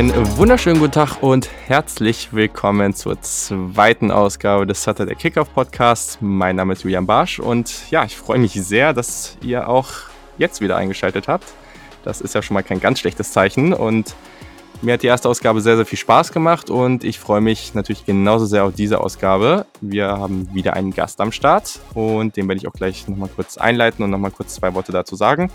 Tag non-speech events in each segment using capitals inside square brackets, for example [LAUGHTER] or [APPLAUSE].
Einen wunderschönen guten Tag und herzlich willkommen zur zweiten Ausgabe des Saturday Kickoff Podcasts. Mein Name ist Julian Barsch und ja, ich freue mich sehr, dass ihr auch jetzt wieder eingeschaltet habt. Das ist ja schon mal kein ganz schlechtes Zeichen und mir hat die erste Ausgabe sehr, sehr viel Spaß gemacht und ich freue mich natürlich genauso sehr auf diese Ausgabe. Wir haben wieder einen Gast am Start und den werde ich auch gleich nochmal kurz einleiten und nochmal kurz zwei Worte dazu sagen.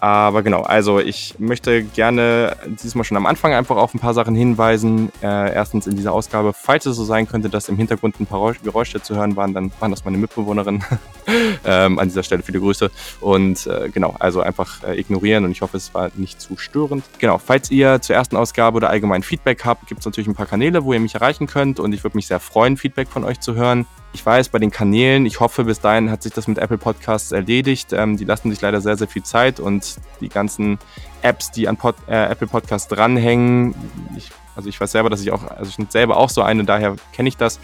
Aber genau, also ich möchte gerne diesmal schon am Anfang einfach auf ein paar Sachen hinweisen. Äh, erstens in dieser Ausgabe, falls es so sein könnte, dass im Hintergrund ein paar Geräusche zu hören waren, dann waren das meine Mitbewohnerinnen. [LAUGHS] ähm, an dieser Stelle viele Grüße. Und äh, genau, also einfach äh, ignorieren und ich hoffe, es war nicht zu störend. Genau, falls ihr zur ersten Ausgabe oder allgemein Feedback habt, gibt es natürlich ein paar Kanäle, wo ihr mich erreichen könnt und ich würde mich sehr freuen, Feedback von euch zu hören. Ich weiß, bei den Kanälen, ich hoffe, bis dahin hat sich das mit Apple Podcasts erledigt. Ähm, die lassen sich leider sehr, sehr viel Zeit und die ganzen Apps, die an Pod, äh, Apple Podcasts dranhängen, ich, also ich weiß selber, dass ich auch, also ich bin selber auch so eine, daher kenne ich das.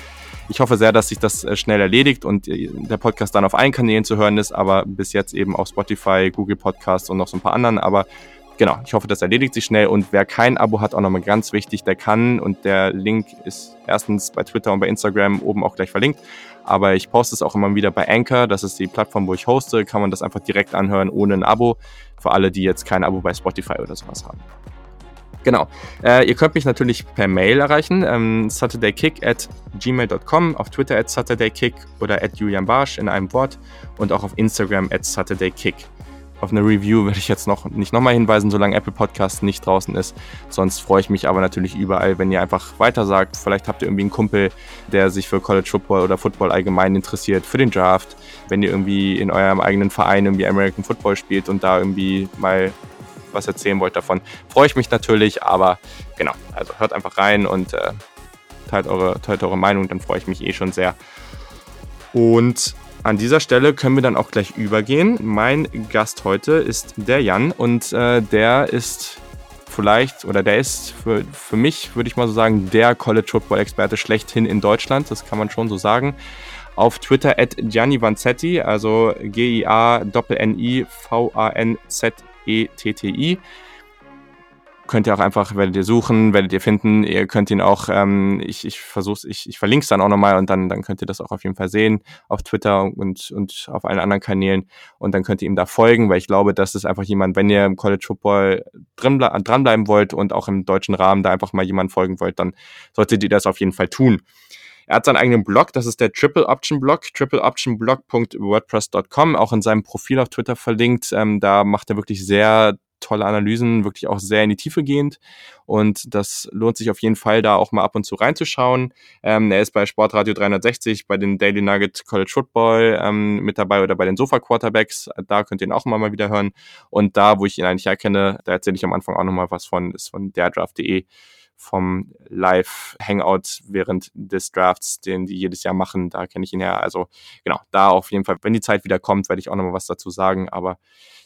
Ich hoffe sehr, dass sich das äh, schnell erledigt und äh, der Podcast dann auf allen Kanälen zu hören ist, aber bis jetzt eben auf Spotify, Google Podcasts und noch so ein paar anderen. Aber genau, ich hoffe, das erledigt sich schnell. Und wer kein Abo hat, auch nochmal ganz wichtig, der kann. Und der Link ist erstens bei Twitter und bei Instagram oben auch gleich verlinkt. Aber ich poste es auch immer wieder bei Anchor. Das ist die Plattform, wo ich hoste. Kann man das einfach direkt anhören, ohne ein Abo. Für alle, die jetzt kein Abo bei Spotify oder sowas haben. Genau. Äh, ihr könnt mich natürlich per Mail erreichen. Ähm, saturdaykick at gmail.com, auf Twitter at saturdaykick oder at Julian Barsch in einem Wort und auch auf Instagram at saturdaykick auf eine Review werde ich jetzt noch nicht nochmal hinweisen, solange Apple Podcast nicht draußen ist. Sonst freue ich mich aber natürlich überall, wenn ihr einfach weiter sagt. Vielleicht habt ihr irgendwie einen Kumpel, der sich für College Football oder Football allgemein interessiert, für den Draft. Wenn ihr irgendwie in eurem eigenen Verein irgendwie American Football spielt und da irgendwie mal was erzählen wollt davon, freue ich mich natürlich. Aber genau, also hört einfach rein und äh, teilt, eure, teilt eure Meinung, dann freue ich mich eh schon sehr. Und an dieser Stelle können wir dann auch gleich übergehen. Mein Gast heute ist der Jan und äh, der ist vielleicht, oder der ist für, für mich, würde ich mal so sagen, der College Football Experte schlechthin in Deutschland. Das kann man schon so sagen. Auf Twitter at Gianni Vanzetti, also G-I-A-N-N-V-A-N-Z-E-T-T-I könnt ihr auch einfach, werdet ihr suchen, werdet ihr finden. Ihr könnt ihn auch, ähm, ich, ich versuche ich, ich verlinke es dann auch nochmal und dann, dann könnt ihr das auch auf jeden Fall sehen auf Twitter und, und auf allen anderen Kanälen. Und dann könnt ihr ihm da folgen, weil ich glaube, das ist einfach jemand, wenn ihr im College Football drin, dranbleiben wollt und auch im deutschen Rahmen da einfach mal jemand folgen wollt, dann solltet ihr das auf jeden Fall tun. Er hat seinen eigenen Blog, das ist der Triple Option Blog, tripleoptionblog.wordpress.com, auch in seinem Profil auf Twitter verlinkt. Ähm, da macht er wirklich sehr tolle Analysen, wirklich auch sehr in die Tiefe gehend. Und das lohnt sich auf jeden Fall, da auch mal ab und zu reinzuschauen. Ähm, er ist bei Sportradio 360, bei den Daily Nugget College Football ähm, mit dabei oder bei den Sofa Quarterbacks. Da könnt ihr ihn auch immer mal wieder hören. Und da, wo ich ihn eigentlich erkenne, da erzähle ich am Anfang auch nochmal was von, ist von derdraft.de vom Live-Hangout während des Drafts, den die jedes Jahr machen. Da kenne ich ihn her. Also genau, da auf jeden Fall, wenn die Zeit wieder kommt, werde ich auch nochmal was dazu sagen. Aber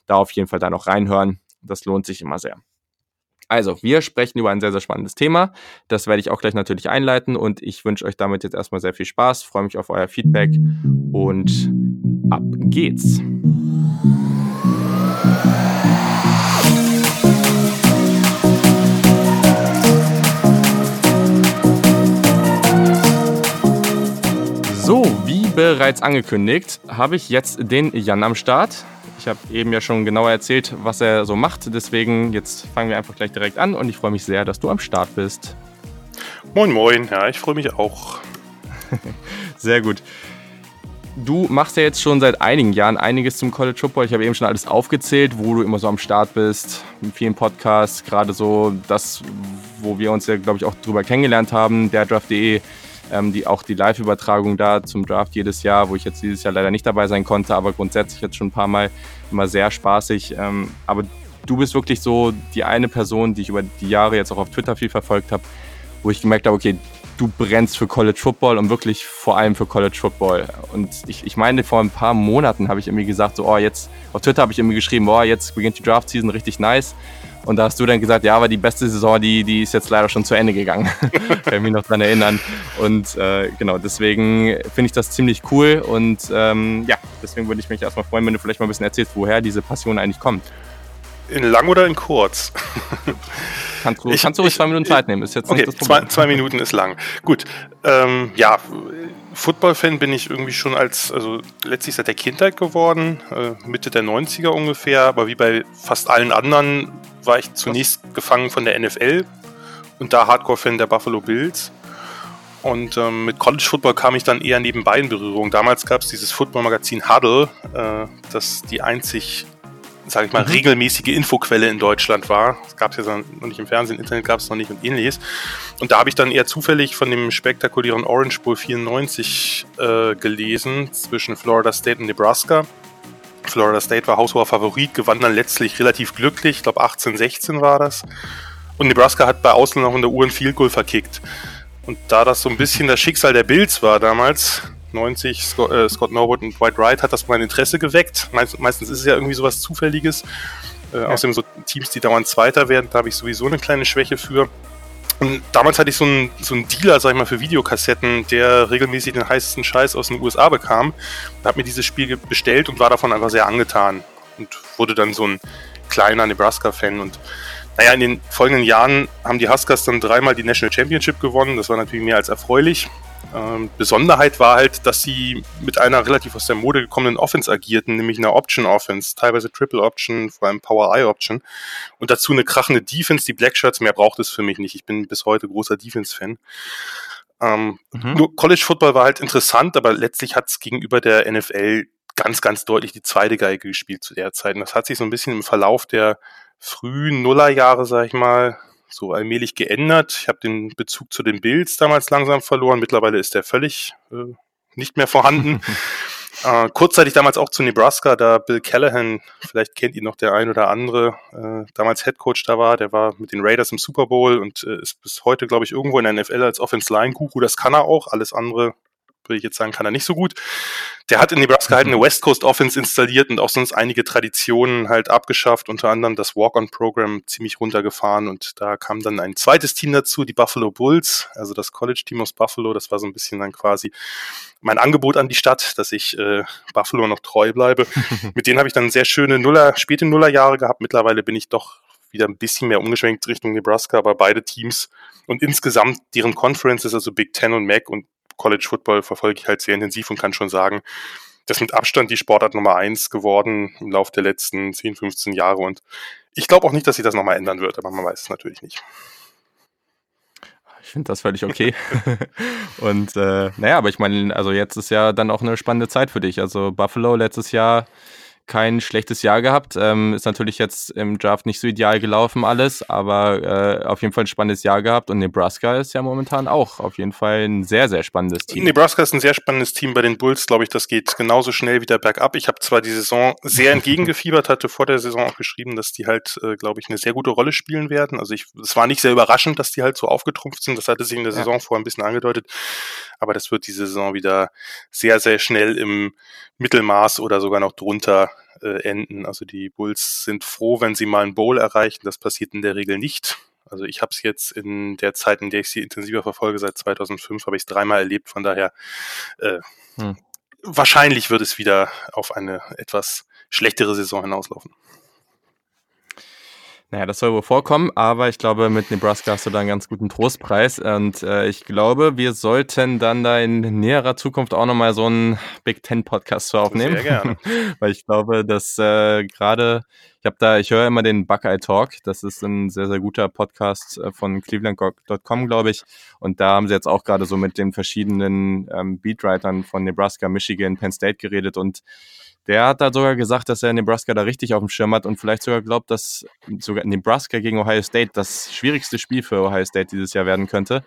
da auf jeden Fall da noch reinhören. Das lohnt sich immer sehr. Also, wir sprechen über ein sehr, sehr spannendes Thema. Das werde ich auch gleich natürlich einleiten und ich wünsche euch damit jetzt erstmal sehr viel Spaß, freue mich auf euer Feedback und ab geht's. So, wie bereits angekündigt, habe ich jetzt den Jan am Start. Ich habe eben ja schon genauer erzählt, was er so macht. Deswegen jetzt fangen wir einfach gleich direkt an und ich freue mich sehr, dass du am Start bist. Moin, moin. Ja, ich freue mich auch. [LAUGHS] sehr gut. Du machst ja jetzt schon seit einigen Jahren einiges zum College Football. Ich habe eben schon alles aufgezählt, wo du immer so am Start bist, in vielen Podcasts, gerade so das, wo wir uns ja, glaube ich, auch drüber kennengelernt haben, der Draft.de, ähm, die, auch die Live-Übertragung da zum Draft jedes Jahr, wo ich jetzt dieses Jahr leider nicht dabei sein konnte, aber grundsätzlich jetzt schon ein paar Mal immer sehr spaßig. Ähm, aber du bist wirklich so die eine Person, die ich über die Jahre jetzt auch auf Twitter viel verfolgt habe, wo ich gemerkt habe, okay, du brennst für College Football und wirklich vor allem für College Football. Und ich, ich meine, vor ein paar Monaten habe ich irgendwie gesagt, so, oh, jetzt, auf Twitter habe ich irgendwie geschrieben, oh, jetzt beginnt die Draft Season richtig nice. Und da hast du dann gesagt, ja, aber die beste Saison, die, die ist jetzt leider schon zu Ende gegangen. [LAUGHS] Kann mich noch dran erinnern. Und äh, genau, deswegen finde ich das ziemlich cool. Und ähm, ja, deswegen würde ich mich erstmal freuen, wenn du vielleicht mal ein bisschen erzählst, woher diese Passion eigentlich kommt. In lang oder in kurz? [LAUGHS] Kannst du, ich, kannst du ruhig zwei Minuten Zeit nehmen, ist jetzt okay, nicht das Problem. Zwei, zwei Minuten ist lang. Gut. Ähm, ja, Football-Fan bin ich irgendwie schon als, also letztlich seit der Kindheit geworden, äh, Mitte der 90er ungefähr, aber wie bei fast allen anderen war ich zunächst gefangen von der NFL und da Hardcore-Fan der Buffalo Bills. Und ähm, mit College Football kam ich dann eher nebenbei in Berührung. Damals gab es dieses Football-Magazin Huddle, äh, das die einzig sage ich mal, mhm. regelmäßige Infoquelle in Deutschland war. Das gab es ja noch nicht im Fernsehen, Internet gab es noch nicht und ähnliches. Und da habe ich dann eher zufällig von dem spektakulären Orange Bowl 94 äh, gelesen zwischen Florida State und Nebraska. Florida State war haushoher Favorit, gewann dann letztlich relativ glücklich, ich glaube 18-16 war das. Und Nebraska hat bei Ausland noch in der Uhr ein Field Goal verkickt. Und da das so ein bisschen das Schicksal der Bills war damals, 90, Scott, äh, Scott Norwood und Dwight Wright, hat das mein Interesse geweckt. Meist, meistens ist es ja irgendwie sowas Zufälliges. Äh, ja. Außerdem so Teams, die dauernd Zweiter werden, da habe ich sowieso eine kleine Schwäche für. Und damals hatte ich so einen, so einen Dealer, sag ich mal, für Videokassetten, der regelmäßig den heißesten Scheiß aus den USA bekam. Da hat mir dieses Spiel bestellt und war davon einfach sehr angetan. Und wurde dann so ein kleiner Nebraska-Fan. Und naja, in den folgenden Jahren haben die Huskers dann dreimal die National Championship gewonnen. Das war natürlich mehr als erfreulich. Ähm, Besonderheit war halt, dass sie mit einer relativ aus der Mode gekommenen Offense agierten, nämlich einer Option-Offense, teilweise Triple Option, vor allem Power-Eye-Option. Und dazu eine krachende Defense, die Black Shirts, mehr braucht es für mich nicht. Ich bin bis heute großer Defense-Fan. Ähm, mhm. Nur College Football war halt interessant, aber letztlich hat es gegenüber der NFL ganz, ganz deutlich die zweite Geige gespielt zu der Zeit. Und das hat sich so ein bisschen im Verlauf der frühen Nullerjahre, sag ich mal, so allmählich geändert. Ich habe den Bezug zu den Bills damals langsam verloren. Mittlerweile ist der völlig äh, nicht mehr vorhanden. [LAUGHS] äh, kurzzeitig damals auch zu Nebraska, da Bill Callahan, vielleicht kennt ihn noch der ein oder andere, äh, damals Head Coach da war. Der war mit den Raiders im Super Bowl und äh, ist bis heute, glaube ich, irgendwo in der NFL als Offense Line Guru. Das kann er auch. Alles andere würde ich jetzt sagen, kann er nicht so gut. Der hat in Nebraska halt eine West Coast Offense installiert und auch sonst einige Traditionen halt abgeschafft, unter anderem das Walk-on-Programm ziemlich runtergefahren und da kam dann ein zweites Team dazu, die Buffalo Bulls, also das College-Team aus Buffalo. Das war so ein bisschen dann quasi mein Angebot an die Stadt, dass ich äh, Buffalo noch treu bleibe. [LAUGHS] Mit denen habe ich dann sehr schöne Nuller, späte Nullerjahre gehabt. Mittlerweile bin ich doch wieder ein bisschen mehr umgeschwenkt Richtung Nebraska, aber beide Teams und insgesamt deren Conferences, also Big Ten und MAC und College Football verfolge ich halt sehr intensiv und kann schon sagen, das ist mit Abstand die Sportart Nummer eins geworden im Laufe der letzten 10, 15 Jahre. Und ich glaube auch nicht, dass sich das nochmal ändern wird, aber man weiß es natürlich nicht. Ich finde das völlig okay. [LAUGHS] und äh, naja, aber ich meine, also jetzt ist ja dann auch eine spannende Zeit für dich. Also Buffalo letztes Jahr kein schlechtes Jahr gehabt. Ähm, ist natürlich jetzt im Draft nicht so ideal gelaufen alles, aber äh, auf jeden Fall ein spannendes Jahr gehabt. Und Nebraska ist ja momentan auch auf jeden Fall ein sehr, sehr spannendes Team. Nebraska ist ein sehr spannendes Team bei den Bulls, glaube ich. Das geht genauso schnell wieder bergab. Ich habe zwar die Saison sehr entgegengefiebert, [LAUGHS] hatte vor der Saison auch geschrieben, dass die halt, äh, glaube ich, eine sehr gute Rolle spielen werden. Also ich, es war nicht sehr überraschend, dass die halt so aufgetrumpft sind. Das hatte sich in der Saison ja. vorher ein bisschen angedeutet. Aber das wird diese Saison wieder sehr, sehr schnell im Mittelmaß oder sogar noch drunter äh, enden. Also die Bulls sind froh, wenn sie mal einen Bowl erreichen. Das passiert in der Regel nicht. Also ich habe es jetzt in der Zeit, in der ich sie intensiver verfolge, seit 2005, habe ich es dreimal erlebt. Von daher äh, hm. wahrscheinlich wird es wieder auf eine etwas schlechtere Saison hinauslaufen. Naja, das soll wohl vorkommen, aber ich glaube, mit Nebraska hast du da einen ganz guten Trostpreis. Und äh, ich glaube, wir sollten dann da in näherer Zukunft auch nochmal so einen Big Ten Podcast zu aufnehmen. Sehr gerne. [LAUGHS] Weil ich glaube, dass äh, gerade, ich habe da, ich höre immer den Buckeye Talk. Das ist ein sehr, sehr guter Podcast äh, von cleveland.com, glaube ich. Und da haben sie jetzt auch gerade so mit den verschiedenen ähm, Beatwritern von Nebraska, Michigan, Penn State geredet und der hat da sogar gesagt, dass er Nebraska da richtig auf dem Schirm hat und vielleicht sogar glaubt, dass sogar Nebraska gegen Ohio State das schwierigste Spiel für Ohio State dieses Jahr werden könnte.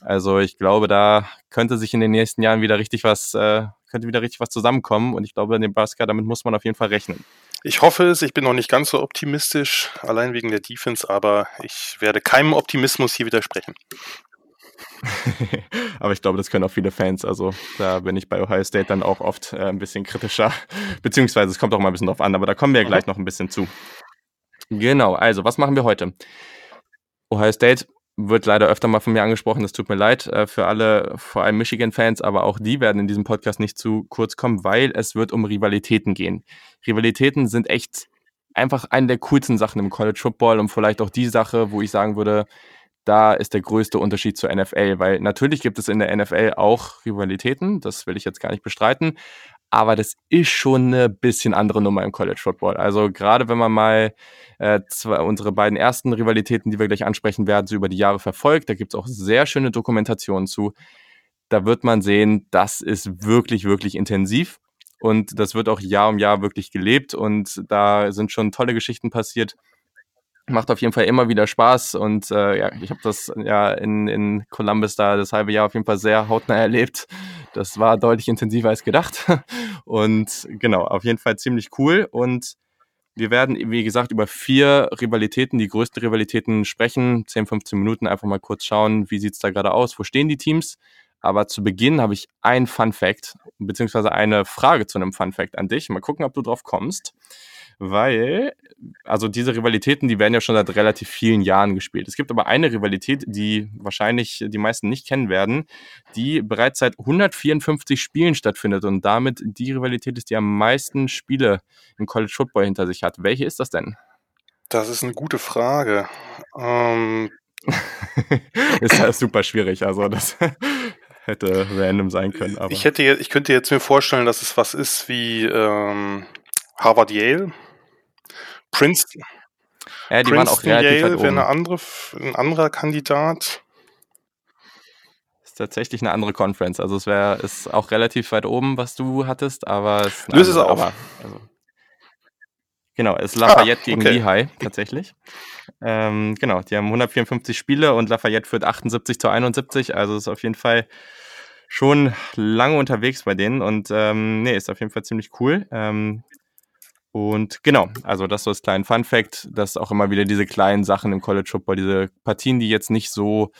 Also ich glaube, da könnte sich in den nächsten Jahren wieder richtig was, äh, könnte wieder richtig was zusammenkommen und ich glaube, Nebraska, damit muss man auf jeden Fall rechnen. Ich hoffe es, ich bin noch nicht ganz so optimistisch, allein wegen der Defense, aber ich werde keinem Optimismus hier widersprechen. [LAUGHS] Aber ich glaube, das können auch viele Fans. Also da bin ich bei Ohio State dann auch oft äh, ein bisschen kritischer. [LAUGHS] Beziehungsweise es kommt auch mal ein bisschen drauf an, aber da kommen wir ja gleich noch ein bisschen zu. Genau, also was machen wir heute? Ohio State wird leider öfter mal von mir angesprochen, das tut mir leid äh, für alle, vor allem Michigan-Fans, aber auch die werden in diesem Podcast nicht zu kurz kommen, weil es wird um Rivalitäten gehen. Rivalitäten sind echt einfach eine der coolsten Sachen im College Football und vielleicht auch die Sache, wo ich sagen würde, da ist der größte Unterschied zur NFL, weil natürlich gibt es in der NFL auch Rivalitäten, das will ich jetzt gar nicht bestreiten, aber das ist schon eine bisschen andere Nummer im College Football. Also gerade wenn man mal äh, zwei, unsere beiden ersten Rivalitäten, die wir gleich ansprechen werden, so über die Jahre verfolgt, da gibt es auch sehr schöne Dokumentationen zu. Da wird man sehen, das ist wirklich, wirklich intensiv und das wird auch Jahr um Jahr wirklich gelebt und da sind schon tolle Geschichten passiert. Macht auf jeden Fall immer wieder Spaß und äh, ja, ich habe das ja in, in Columbus da das halbe Jahr auf jeden Fall sehr hautnah erlebt. Das war deutlich intensiver als gedacht [LAUGHS] und genau, auf jeden Fall ziemlich cool und wir werden, wie gesagt, über vier Rivalitäten, die größten Rivalitäten sprechen. 10, 15 Minuten einfach mal kurz schauen, wie sieht's da gerade aus, wo stehen die Teams. Aber zu Beginn habe ich ein Fun Fact, beziehungsweise eine Frage zu einem Fun Fact an dich. Mal gucken, ob du drauf kommst weil, also diese Rivalitäten, die werden ja schon seit relativ vielen Jahren gespielt. Es gibt aber eine Rivalität, die wahrscheinlich die meisten nicht kennen werden, die bereits seit 154 Spielen stattfindet und damit die Rivalität ist, die am meisten Spiele im College Football hinter sich hat. Welche ist das denn? Das ist eine gute Frage. Ähm [LAUGHS] ist halt super schwierig, also das [LAUGHS] hätte random sein können. Aber. Ich hätte, ich könnte jetzt mir vorstellen, dass es was ist wie ähm, Harvard Yale. Princeton. Ja, die Princeton, waren auch relativ Yale wäre eine andere, ein anderer Kandidat. Ist tatsächlich eine andere Conference. Also es wäre ist auch relativ weit oben, was du hattest, aber es Löse es auf. Aber, also, genau, es ist Lafayette ah, gegen okay. Lehigh tatsächlich. Ähm, genau, die haben 154 Spiele und Lafayette führt 78 zu 71. Also ist auf jeden Fall schon lange unterwegs bei denen und ähm, nee, ist auf jeden Fall ziemlich cool. Ähm, und genau, also das so als kleinen Fun Fact, dass auch immer wieder diese kleinen Sachen im College Football, diese Partien, die jetzt nicht so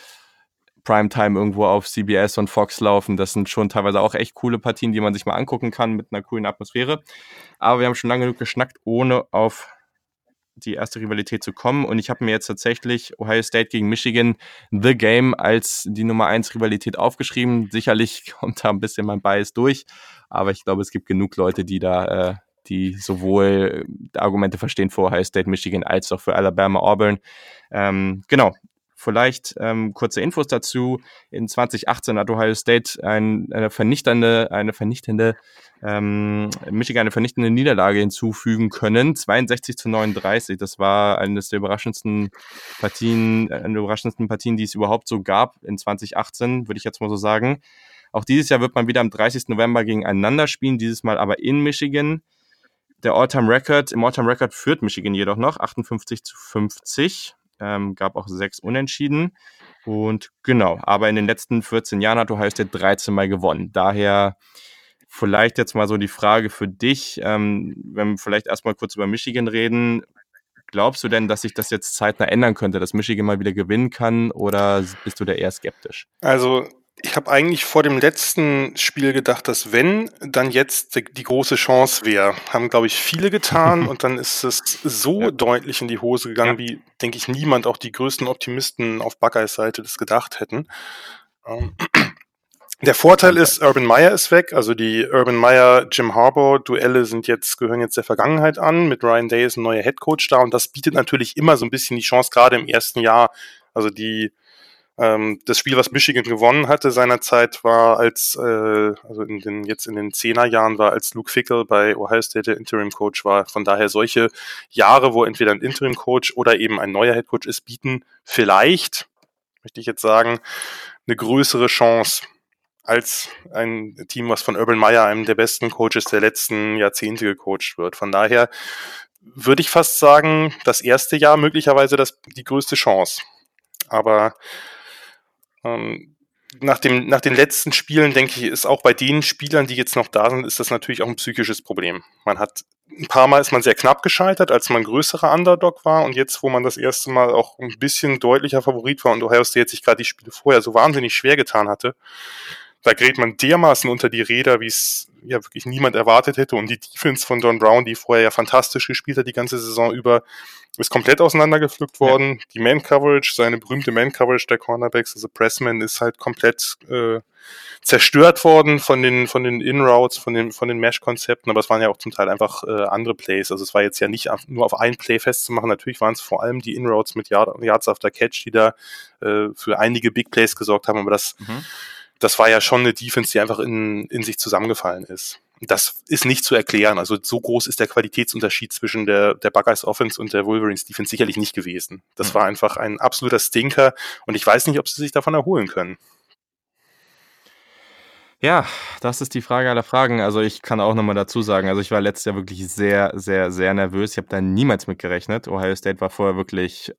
Primetime irgendwo auf CBS und Fox laufen, das sind schon teilweise auch echt coole Partien, die man sich mal angucken kann mit einer coolen Atmosphäre. Aber wir haben schon lange genug geschnackt, ohne auf die erste Rivalität zu kommen. Und ich habe mir jetzt tatsächlich Ohio State gegen Michigan The Game als die Nummer 1 Rivalität aufgeschrieben. Sicherlich [LAUGHS] kommt da ein bisschen mein Bias durch, aber ich glaube, es gibt genug Leute, die da äh, die sowohl Argumente verstehen für Ohio State, Michigan als auch für Alabama, Auburn. Ähm, genau. Vielleicht ähm, kurze Infos dazu. In 2018 hat Ohio State ein, eine vernichtende, eine vernichtende ähm, Michigan eine vernichtende Niederlage hinzufügen können. 62 zu 39. Das war eines der überraschendsten Partien, eine der überraschendsten Partien, die es überhaupt so gab in 2018, würde ich jetzt mal so sagen. Auch dieses Jahr wird man wieder am 30. November gegeneinander spielen, dieses Mal aber in Michigan. Der All-Time-Record, im All-Time-Record führt Michigan jedoch noch 58 zu 50. Ähm, gab auch sechs Unentschieden. Und genau, aber in den letzten 14 Jahren hat Ohio State 13 Mal gewonnen. Daher vielleicht jetzt mal so die Frage für dich, ähm, wenn wir vielleicht erstmal kurz über Michigan reden. Glaubst du denn, dass sich das jetzt zeitnah ändern könnte, dass Michigan mal wieder gewinnen kann oder bist du da eher skeptisch? Also ich habe eigentlich vor dem letzten Spiel gedacht, dass wenn, dann jetzt die, die große Chance wäre. Haben, glaube ich, viele getan [LAUGHS] und dann ist es so ja. deutlich in die Hose gegangen, ja. wie, denke ich, niemand, auch die größten Optimisten auf Buckeyes Seite das gedacht hätten. Ähm, [CLEARS THROAT] der Vorteil ist, Urban Meyer ist weg, also die Urban Meyer Jim Harbour Duelle sind jetzt gehören jetzt der Vergangenheit an. Mit Ryan Day ist ein neuer Head Coach da und das bietet natürlich immer so ein bisschen die Chance, gerade im ersten Jahr. Also die ähm, das Spiel, was Michigan gewonnen hatte seinerzeit, war als, äh, also in den, jetzt in den Zehnerjahren war, als Luke Fickle bei Ohio State der Interim-Coach war. Von daher solche Jahre, wo entweder ein Interim-Coach oder eben ein neuer Head-Coach ist, bieten vielleicht, möchte ich jetzt sagen, eine größere Chance als ein Team, was von Urban Meyer, einem der besten Coaches der letzten Jahrzehnte gecoacht wird. Von daher würde ich fast sagen, das erste Jahr möglicherweise das, die größte Chance. Aber ähm, nach, dem, nach den letzten Spielen, denke ich, ist auch bei den Spielern, die jetzt noch da sind, ist das natürlich auch ein psychisches Problem. Man hat ein paar Mal ist man sehr knapp gescheitert, als man größerer Underdog war und jetzt, wo man das erste Mal auch ein bisschen deutlicher Favorit war und Ohio State sich gerade die Spiele vorher so wahnsinnig schwer getan hatte, da gerät man dermaßen unter die Räder, wie es ja wirklich niemand erwartet hätte. Und die Defense von Don Brown, die vorher ja fantastisch gespielt hat, die ganze Saison über, ist komplett auseinandergepflückt worden. Ja. Die Man-Coverage, seine berühmte Man-Coverage der Cornerbacks, also Pressman, ist halt komplett äh, zerstört worden von den, von den In-Routes, von den, von den Mesh-Konzepten, aber es waren ja auch zum Teil einfach äh, andere Plays. Also es war jetzt ja nicht nur auf ein Play festzumachen. Natürlich waren es vor allem die In-Routes mit Yard, Yards after Catch, die da äh, für einige Big Plays gesorgt haben, aber das, mhm. Das war ja schon eine Defense, die einfach in, in sich zusammengefallen ist. Das ist nicht zu erklären. Also so groß ist der Qualitätsunterschied zwischen der, der Buckeyes Offense und der Wolverines Defense sicherlich nicht gewesen. Das mhm. war einfach ein absoluter Stinker und ich weiß nicht, ob sie sich davon erholen können. Ja, das ist die Frage aller Fragen. Also ich kann auch nochmal dazu sagen, also ich war letztes Jahr wirklich sehr, sehr, sehr nervös. Ich habe da niemals mit gerechnet. Ohio State war vorher wirklich,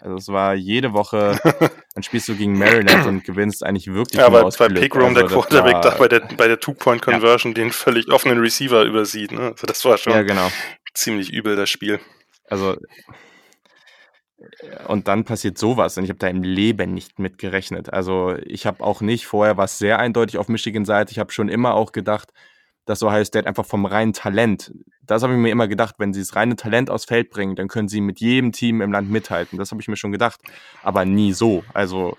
also es war jede Woche, [LAUGHS] dann spielst du gegen Maryland und gewinnst eigentlich wirklich Ja, aber bei Pickroom also der Quarterback da bei der, [LAUGHS] bei der Two-Point-Conversion ja. den völlig offenen Receiver übersieht. Ne? Also das war schon ja, genau. ziemlich übel, das Spiel. Also und dann passiert sowas und ich habe da im Leben nicht mit gerechnet. Also ich habe auch nicht, vorher war es sehr eindeutig auf Michigan-Seite, ich habe schon immer auch gedacht, dass Ohio State einfach vom reinen Talent, das habe ich mir immer gedacht, wenn sie das reine Talent aufs Feld bringen, dann können sie mit jedem Team im Land mithalten. Das habe ich mir schon gedacht, aber nie so. Also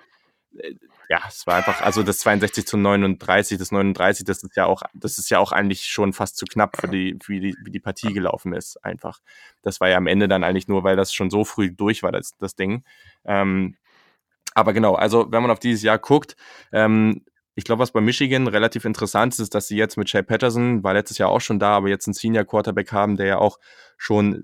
äh, ja, es war einfach, also das 62 zu 39, das 39, das ist ja auch, das ist ja auch eigentlich schon fast zu knapp für die, wie die, wie die Partie gelaufen ist, einfach. Das war ja am Ende dann eigentlich nur, weil das schon so früh durch war, das, das Ding. Ähm, aber genau, also wenn man auf dieses Jahr guckt, ähm, ich glaube, was bei Michigan relativ interessant ist, ist, dass sie jetzt mit Shay Patterson, war letztes Jahr auch schon da, aber jetzt einen Senior Quarterback haben, der ja auch schon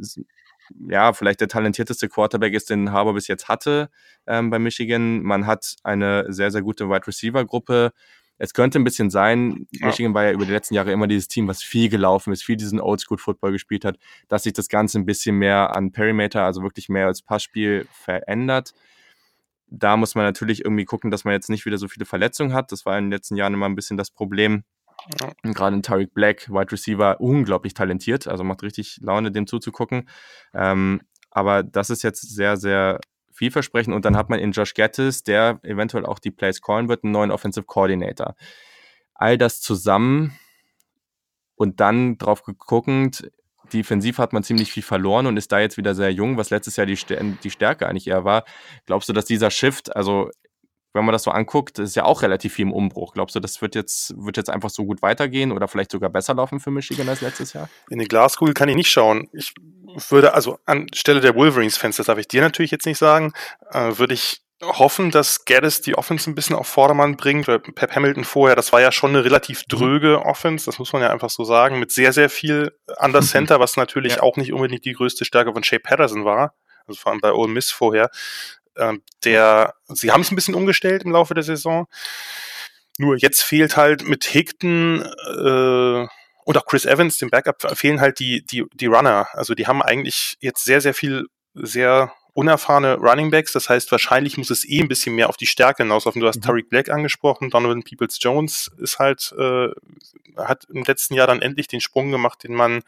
ja, vielleicht der talentierteste Quarterback ist, den Harbour bis jetzt hatte ähm, bei Michigan. Man hat eine sehr, sehr gute Wide Receiver Gruppe. Es könnte ein bisschen sein, ja. Michigan war ja über die letzten Jahre immer dieses Team, was viel gelaufen ist, viel diesen Oldschool-Football gespielt hat, dass sich das Ganze ein bisschen mehr an Perimeter, also wirklich mehr als Passspiel verändert. Da muss man natürlich irgendwie gucken, dass man jetzt nicht wieder so viele Verletzungen hat. Das war in den letzten Jahren immer ein bisschen das Problem. Ja. Gerade Tariq Black, Wide Receiver, unglaublich talentiert. Also macht richtig Laune, dem zuzugucken. Ähm, aber das ist jetzt sehr, sehr vielversprechend. Und dann hat man in Josh Gattis, der eventuell auch die Plays callen wird, einen neuen Offensive Coordinator. All das zusammen und dann drauf geguckt, defensiv hat man ziemlich viel verloren und ist da jetzt wieder sehr jung, was letztes Jahr die Stärke eigentlich eher war. Glaubst du, dass dieser Shift, also wenn man das so anguckt, ist ja auch relativ viel im Umbruch. Glaubst du, das wird jetzt, wird jetzt einfach so gut weitergehen oder vielleicht sogar besser laufen für Michigan als letztes Jahr? In die Glaskugel kann ich nicht schauen. Ich würde, also anstelle der Wolverines-Fans, das darf ich dir natürlich jetzt nicht sagen, äh, würde ich hoffen, dass Gaddis die Offense ein bisschen auf Vordermann bringt. Pep Hamilton vorher, das war ja schon eine relativ mhm. dröge Offense, das muss man ja einfach so sagen, mit sehr, sehr viel Under Center, was natürlich ja. auch nicht unbedingt die größte Stärke von Shea Patterson war also vor allem bei Ole Miss vorher. Ähm, der, sie haben es ein bisschen umgestellt im Laufe der Saison. Nur jetzt fehlt halt mit Higton äh, und auch Chris Evans, dem Backup, fehlen halt die, die, die Runner. Also die haben eigentlich jetzt sehr, sehr viel, sehr unerfahrene Running Backs. Das heißt, wahrscheinlich muss es eh ein bisschen mehr auf die Stärke hinauslaufen. Du hast mhm. Tariq Black angesprochen, Donovan Peoples Jones ist halt, äh, hat im letzten Jahr dann endlich den Sprung gemacht, den man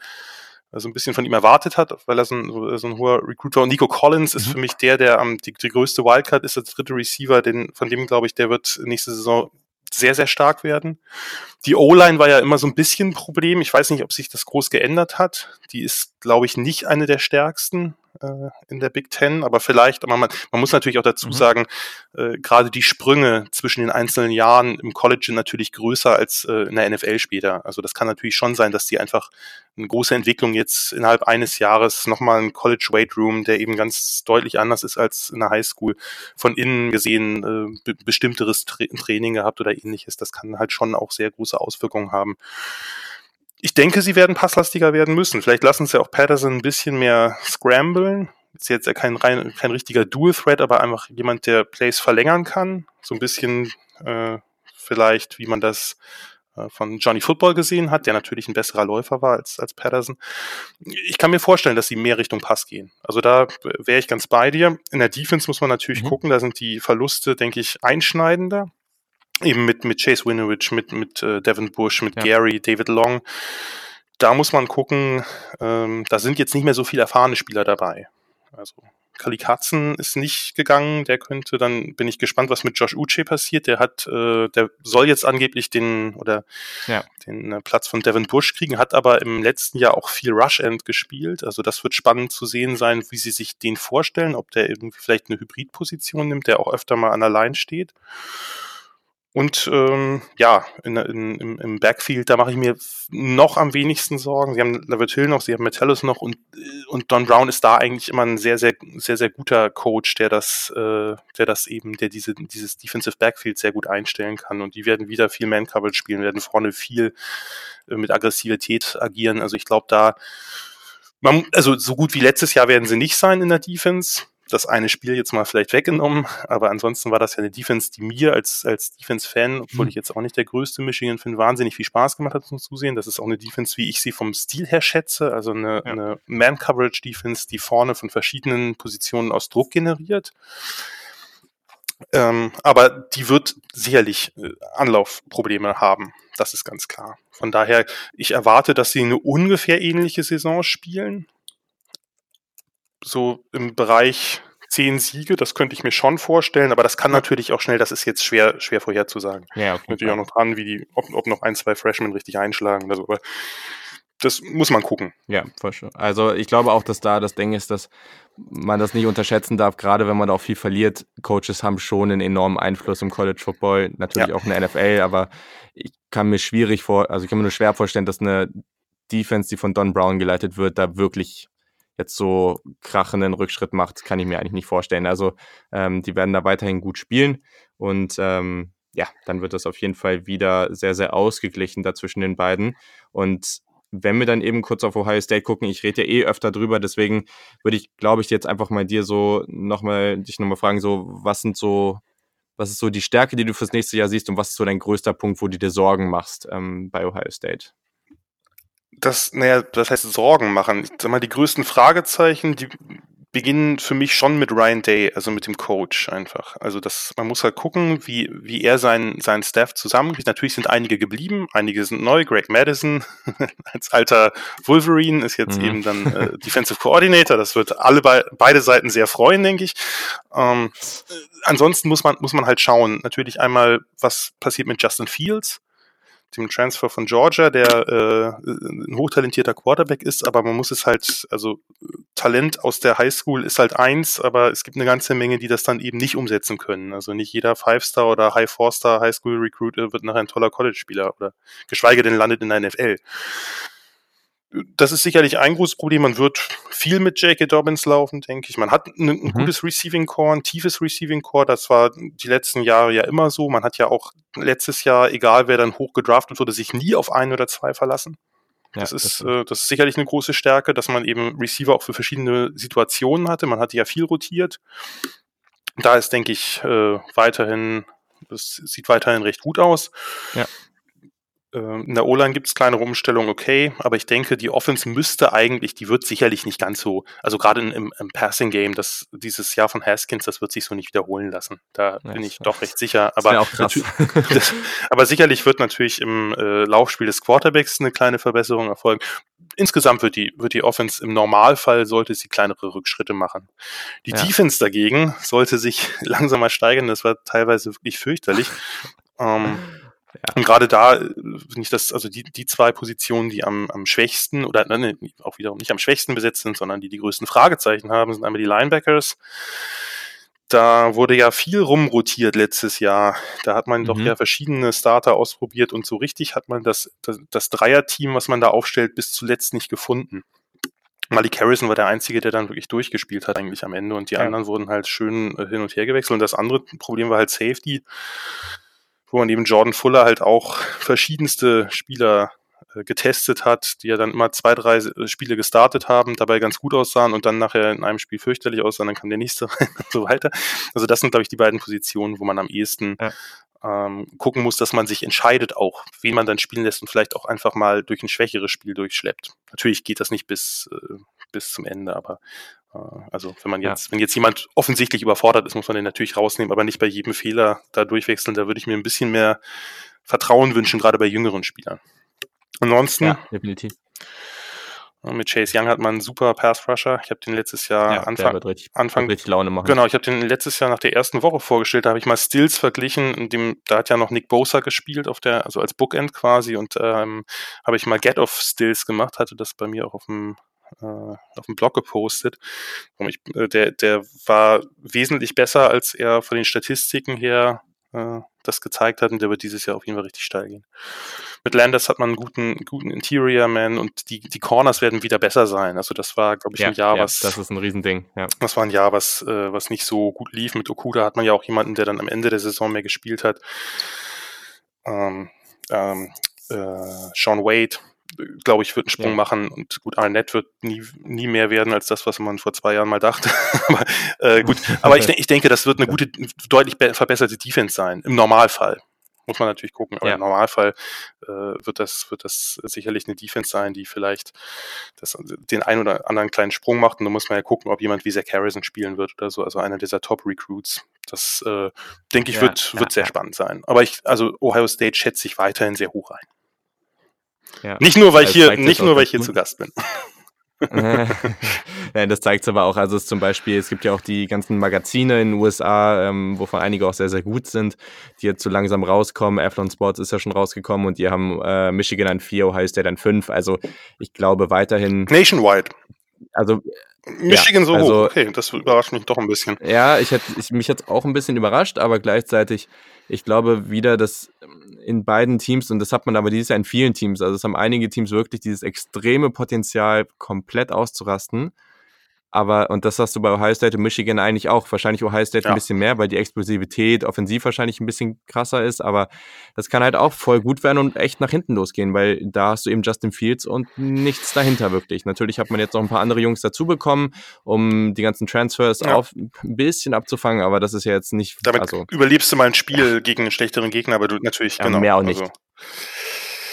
so ein bisschen von ihm erwartet hat, weil er so ein, so ein hoher Recruiter. Und Nico Collins ist mhm. für mich der, der am die, die größte Wildcard ist, der dritte Receiver, den, von dem glaube ich, der wird nächste Saison sehr, sehr stark werden. Die O-Line war ja immer so ein bisschen ein Problem. Ich weiß nicht, ob sich das groß geändert hat. Die ist, glaube ich, nicht eine der stärksten äh, in der Big Ten, aber vielleicht, aber man, man muss natürlich auch dazu mhm. sagen, äh, gerade die Sprünge zwischen den einzelnen Jahren im College sind natürlich größer als äh, in der NFL später. Also das kann natürlich schon sein, dass die einfach eine große Entwicklung jetzt innerhalb eines Jahres nochmal ein College Weight Room, der eben ganz deutlich anders ist als in der High School, von innen gesehen äh, be bestimmteres Tra Training gehabt oder ähnliches. Das kann halt schon auch sehr große Auswirkungen haben ich denke, sie werden passlastiger werden müssen. Vielleicht lassen sie auch Patterson ein bisschen mehr scramblen. Ist jetzt ja kein, rein, kein richtiger Dual-Thread, aber einfach jemand, der Plays verlängern kann. So ein bisschen äh, vielleicht, wie man das äh, von Johnny Football gesehen hat, der natürlich ein besserer Läufer war als, als Patterson. Ich kann mir vorstellen, dass sie mehr Richtung Pass gehen. Also da wäre ich ganz bei dir. In der Defense muss man natürlich mhm. gucken, da sind die Verluste, denke ich, einschneidender eben mit, mit Chase Winovich, mit, mit äh, Devin Bush, mit ja. Gary, David Long. Da muss man gucken, ähm, da sind jetzt nicht mehr so viele erfahrene Spieler dabei. Also Kalik Hudson ist nicht gegangen. Der könnte, dann bin ich gespannt, was mit Josh Uche passiert. Der hat, äh, der soll jetzt angeblich den oder ja. den äh, Platz von Devin Bush kriegen, hat aber im letzten Jahr auch viel Rush-End gespielt. Also das wird spannend zu sehen sein, wie sie sich den vorstellen, ob der irgendwie vielleicht eine Hybridposition nimmt, der auch öfter mal an der Line steht. Und ähm, ja, in, in, im, im Backfield, da mache ich mir noch am wenigsten Sorgen. Sie haben Levitt Hill noch, sie haben Metellus noch und, und Don Brown ist da eigentlich immer ein sehr, sehr, sehr, sehr guter Coach, der das, äh, der das eben, der diese, dieses Defensive Backfield sehr gut einstellen kann. Und die werden wieder viel Man-Coverage spielen, werden vorne viel äh, mit Aggressivität agieren. Also ich glaube da, man, also so gut wie letztes Jahr werden sie nicht sein in der Defense das eine Spiel jetzt mal vielleicht weggenommen, aber ansonsten war das ja eine Defense, die mir als, als Defense-Fan, obwohl mhm. ich jetzt auch nicht der größte Michigan finde, wahnsinnig viel Spaß gemacht hat zum Zusehen. Das ist auch eine Defense, wie ich sie vom Stil her schätze, also eine, ja. eine Man-Coverage-Defense, die vorne von verschiedenen Positionen aus Druck generiert. Ähm, aber die wird sicherlich äh, Anlaufprobleme haben. Das ist ganz klar. Von daher, ich erwarte, dass sie eine ungefähr ähnliche Saison spielen so im Bereich zehn Siege, das könnte ich mir schon vorstellen, aber das kann natürlich auch schnell, das ist jetzt schwer, schwer vorherzusagen. Ja, okay, natürlich auch noch dran, wie die, ob, ob noch ein, zwei Freshmen richtig einschlagen oder so, aber das muss man gucken. Ja, voll schon. Also ich glaube auch, dass da das Ding ist, dass man das nicht unterschätzen darf, gerade wenn man auch viel verliert. Coaches haben schon einen enormen Einfluss im College Football, natürlich ja. auch in der NFL, aber ich kann mir schwierig vor, also ich kann mir nur schwer vorstellen, dass eine Defense, die von Don Brown geleitet wird, da wirklich jetzt so krachenden Rückschritt macht, kann ich mir eigentlich nicht vorstellen. Also ähm, die werden da weiterhin gut spielen und ähm, ja, dann wird das auf jeden Fall wieder sehr, sehr ausgeglichen da zwischen den beiden. Und wenn wir dann eben kurz auf Ohio State gucken, ich rede ja eh öfter drüber, deswegen würde ich, glaube ich, jetzt einfach mal dir so nochmal, dich nochmal fragen, so, was sind so, was ist so die Stärke, die du fürs nächste Jahr siehst und was ist so dein größter Punkt, wo du dir Sorgen machst ähm, bei Ohio State? Das, naja, das heißt Sorgen machen. Ich sag mal, die größten Fragezeichen, die beginnen für mich schon mit Ryan Day, also mit dem Coach einfach. Also das, man muss halt gucken, wie, wie er seinen, seinen Staff zusammenkriegt. Natürlich sind einige geblieben, einige sind neu. Greg Madison [LAUGHS] als alter Wolverine ist jetzt mhm. eben dann äh, Defensive Coordinator. Das wird alle be beide Seiten sehr freuen, denke ich. Ähm, ansonsten muss man, muss man halt schauen. Natürlich einmal, was passiert mit Justin Fields dem Transfer von Georgia, der äh, ein hochtalentierter Quarterback ist, aber man muss es halt, also Talent aus der Highschool ist halt eins, aber es gibt eine ganze Menge, die das dann eben nicht umsetzen können. Also nicht jeder Five-Star oder High-Four-Star Highschool-Recruit wird nachher ein toller College-Spieler oder geschweige denn landet in der NFL das ist sicherlich ein großes Problem. Man wird viel mit J.K. Dobbins laufen, denke ich. Man hat ein, ein mhm. gutes Receiving Core, ein tiefes Receiving Core. Das war die letzten Jahre ja immer so. Man hat ja auch letztes Jahr, egal wer dann hoch gedraftet wurde, sich nie auf ein oder zwei verlassen. Ja, das, ist, äh, das ist sicherlich eine große Stärke, dass man eben Receiver auch für verschiedene Situationen hatte. Man hatte ja viel rotiert. Da ist, denke ich, äh, weiterhin, das sieht weiterhin recht gut aus. Ja. Ähm, in der O-Line gibt es kleinere Umstellungen, okay, aber ich denke, die Offense müsste eigentlich, die wird sicherlich nicht ganz so, also gerade im, im Passing-Game, das dieses Jahr von Haskins, das wird sich so nicht wiederholen lassen. Da ja, bin ich doch recht sicher. Aber, [LAUGHS] das, aber sicherlich wird natürlich im äh, Laufspiel des Quarterbacks eine kleine Verbesserung erfolgen. Insgesamt wird die, wird die Offense im Normalfall sollte sie kleinere Rückschritte machen. Die ja. Defense dagegen sollte sich [LAUGHS] langsamer steigern, das war teilweise wirklich fürchterlich. ähm, ja. Und gerade da äh, finde ich das, also die, die zwei Positionen, die am, am schwächsten oder ne, auch wiederum nicht am schwächsten besetzt sind, sondern die die größten Fragezeichen haben, sind einmal die Linebackers. Da wurde ja viel rumrotiert letztes Jahr. Da hat man mhm. doch ja verschiedene Starter ausprobiert und so richtig hat man das, das, das Dreier-Team, was man da aufstellt, bis zuletzt nicht gefunden. Malik Harrison war der Einzige, der dann wirklich durchgespielt hat eigentlich am Ende und die ja. anderen wurden halt schön äh, hin und her gewechselt. Und das andere Problem war halt Safety wo man eben Jordan Fuller halt auch verschiedenste Spieler äh, getestet hat, die ja dann immer zwei, drei äh, Spiele gestartet haben, dabei ganz gut aussahen und dann nachher in einem Spiel fürchterlich aussahen, dann kam der nächste rein [LAUGHS] und so weiter. Also das sind, glaube ich, die beiden Positionen, wo man am ehesten ja. ähm, gucken muss, dass man sich entscheidet auch, wen man dann spielen lässt und vielleicht auch einfach mal durch ein schwächeres Spiel durchschleppt. Natürlich geht das nicht bis, äh, bis zum Ende, aber also wenn man jetzt, ja. wenn jetzt jemand offensichtlich überfordert ist, muss man den natürlich rausnehmen, aber nicht bei jedem Fehler da durchwechseln. Da würde ich mir ein bisschen mehr Vertrauen wünschen, gerade bei jüngeren Spielern. Ansonsten. Ja, definitiv. Mit Chase Young hat man einen super Pass-Rusher. Ich habe den letztes Jahr Ja, Anfang, richtig, Anfang richtig Laune machen. Genau, ich habe den letztes Jahr nach der ersten Woche vorgestellt, da habe ich mal Stills verglichen, in dem, da hat ja noch Nick Bosa gespielt, auf der, also als Bookend quasi, und ähm, habe ich mal Get of Stills gemacht, hatte das bei mir auch auf dem äh, auf dem Blog gepostet. Ich, äh, der, der war wesentlich besser, als er von den Statistiken her äh, das gezeigt hat, und der wird dieses Jahr auf jeden Fall richtig steil gehen. Mit Landers hat man einen guten, guten Interior-Man und die, die Corners werden wieder besser sein. Also das war, glaube ich, Ja, ein Jahr, ja, was das ist ein Riesending. Ja. das war ein Jahr, was, äh, was nicht so gut lief. Mit Okuda hat man ja auch jemanden, der dann am Ende der Saison mehr gespielt hat. Ähm, ähm, äh, Sean Wade, glaube ich, wird einen Sprung Ja. machen. Und gut, Arnett wird nie, nie mehr werden als das, was man vor zwei Jahren mal dachte. [LAUGHS] aber äh, gut, aber ich, [LAUGHS] ich denke, das wird eine gute, deutlich be- verbesserte Defense sein. Im Normalfall. Muss man natürlich gucken, aber Ja. im Normalfall äh, wird, das, wird das sicherlich eine Defense sein, die vielleicht das, den einen oder anderen kleinen Sprung macht. Und da muss man ja gucken, ob jemand wie Zach Harrison spielen wird oder so, also einer dieser Top-Recruits. Das, äh, denke ich, Ja, wird, wird sehr spannend sein. Aber ich, also Ohio State schätze ich weiterhin sehr hoch ein. Ja. Nicht nur, weil ich hier, nicht nur, weil ich hier zu Gast bin. [LAUGHS] Nein, das zeigt es aber auch. Also es zum Beispiel, es gibt ja auch die ganzen Magazine in den USA, ähm, wovon einige auch sehr, sehr gut sind, die jetzt so langsam rauskommen. Athlon Sports ist ja schon rausgekommen und die haben äh, Michigan an 4, Ohio State an 5. Also ich glaube weiterhin, Nationwide. also Michigan so also- hoch. Okay, das überrascht mich doch ein bisschen. Ja, ich hätte, ich, mich jetzt auch ein bisschen überrascht, aber gleichzeitig, ich glaube wieder, dass in beiden Teams, und das hat man aber dieses Jahr in vielen Teams, also es haben einige Teams wirklich dieses extreme Potenzial, komplett auszurasten. Aber, und das hast du bei Ohio State und Michigan eigentlich auch. Wahrscheinlich Ohio State Ja. ein bisschen mehr, weil die Explosivität offensiv wahrscheinlich ein bisschen krasser ist. Aber das kann halt auch voll gut werden und echt nach hinten losgehen, weil da hast du eben Justin Fields und nichts dahinter wirklich. Natürlich hat man jetzt noch ein paar andere Jungs dazu bekommen, um die ganzen Transfers Ja. auf ein bisschen abzufangen, aber das ist ja jetzt nicht, Damit also überlebst du mal ein Spiel gegen einen schlechteren Gegner, aber du natürlich, Ja, genau. mehr auch nicht. Also,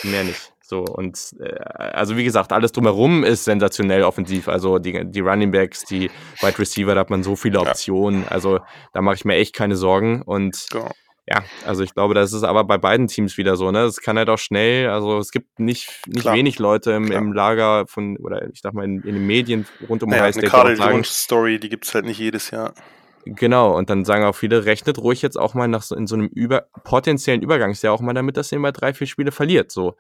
mehr nicht. So, und äh, also wie gesagt, alles drumherum ist sensationell offensiv. Also die, die Running Backs, die Wide Receiver, da hat man so viele Ja. Optionen. Also da mache ich mir echt keine Sorgen. Und genau. ja, also ich glaube, das ist aber bei beiden Teams wieder so, ne? Es kann halt auch schnell, also es gibt nicht, nicht Klar. wenig Leute im, im Lager von, oder ich sag mal in, in den Medien rund um Naja, eine State, die Carl Jones-Story, die gibt's halt nicht jedes Jahr. Genau, und dann sagen auch viele, rechnet ruhig jetzt auch mal nach so, in so einem über, potenziellen Übergangsjahr auch mal damit, dass ihr mal drei, vier Spiele verliert. So.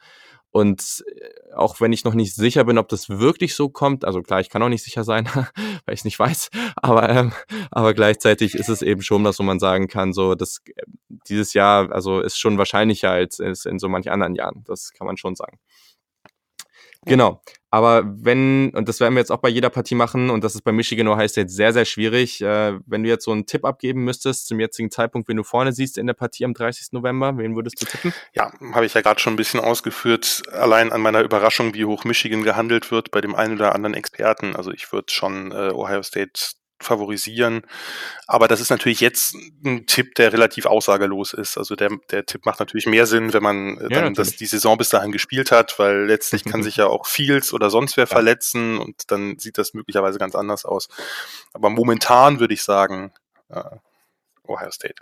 Und äh, auch wenn ich noch nicht sicher bin, ob das wirklich so kommt, also klar, ich kann auch nicht sicher sein, [LAUGHS] weil ich es nicht weiß, aber, ähm, aber gleichzeitig ist es eben schon das, wo man sagen kann, so, dass äh, dieses Jahr, also ist schon wahrscheinlicher als, in so manch anderen Jahren. Das kann man schon sagen. Genau. Aber wenn, und das werden wir jetzt auch bei jeder Partie machen, und das ist bei Michigan Ohio State sehr, sehr schwierig, äh, wenn du jetzt so einen Tipp abgeben müsstest zum jetzigen Zeitpunkt, wen du vorne siehst in der Partie am 30. November, wen würdest du tippen? Ja, habe ich ja gerade schon ein bisschen ausgeführt, allein an meiner Überraschung, wie hoch Michigan gehandelt wird bei dem einen oder anderen Experten. Also ich würde schon äh, Ohio State favorisieren. Aber das ist natürlich jetzt ein Tipp, der relativ aussagelos ist. Also der, der Tipp macht natürlich mehr Sinn, wenn man äh, Ja, dann das, die Saison bis dahin gespielt hat, weil letztlich kann [LAUGHS] sich ja auch Fields oder sonst wer Ja. verletzen und dann sieht das möglicherweise ganz anders aus. Aber momentan würde ich sagen, äh, Ohio State.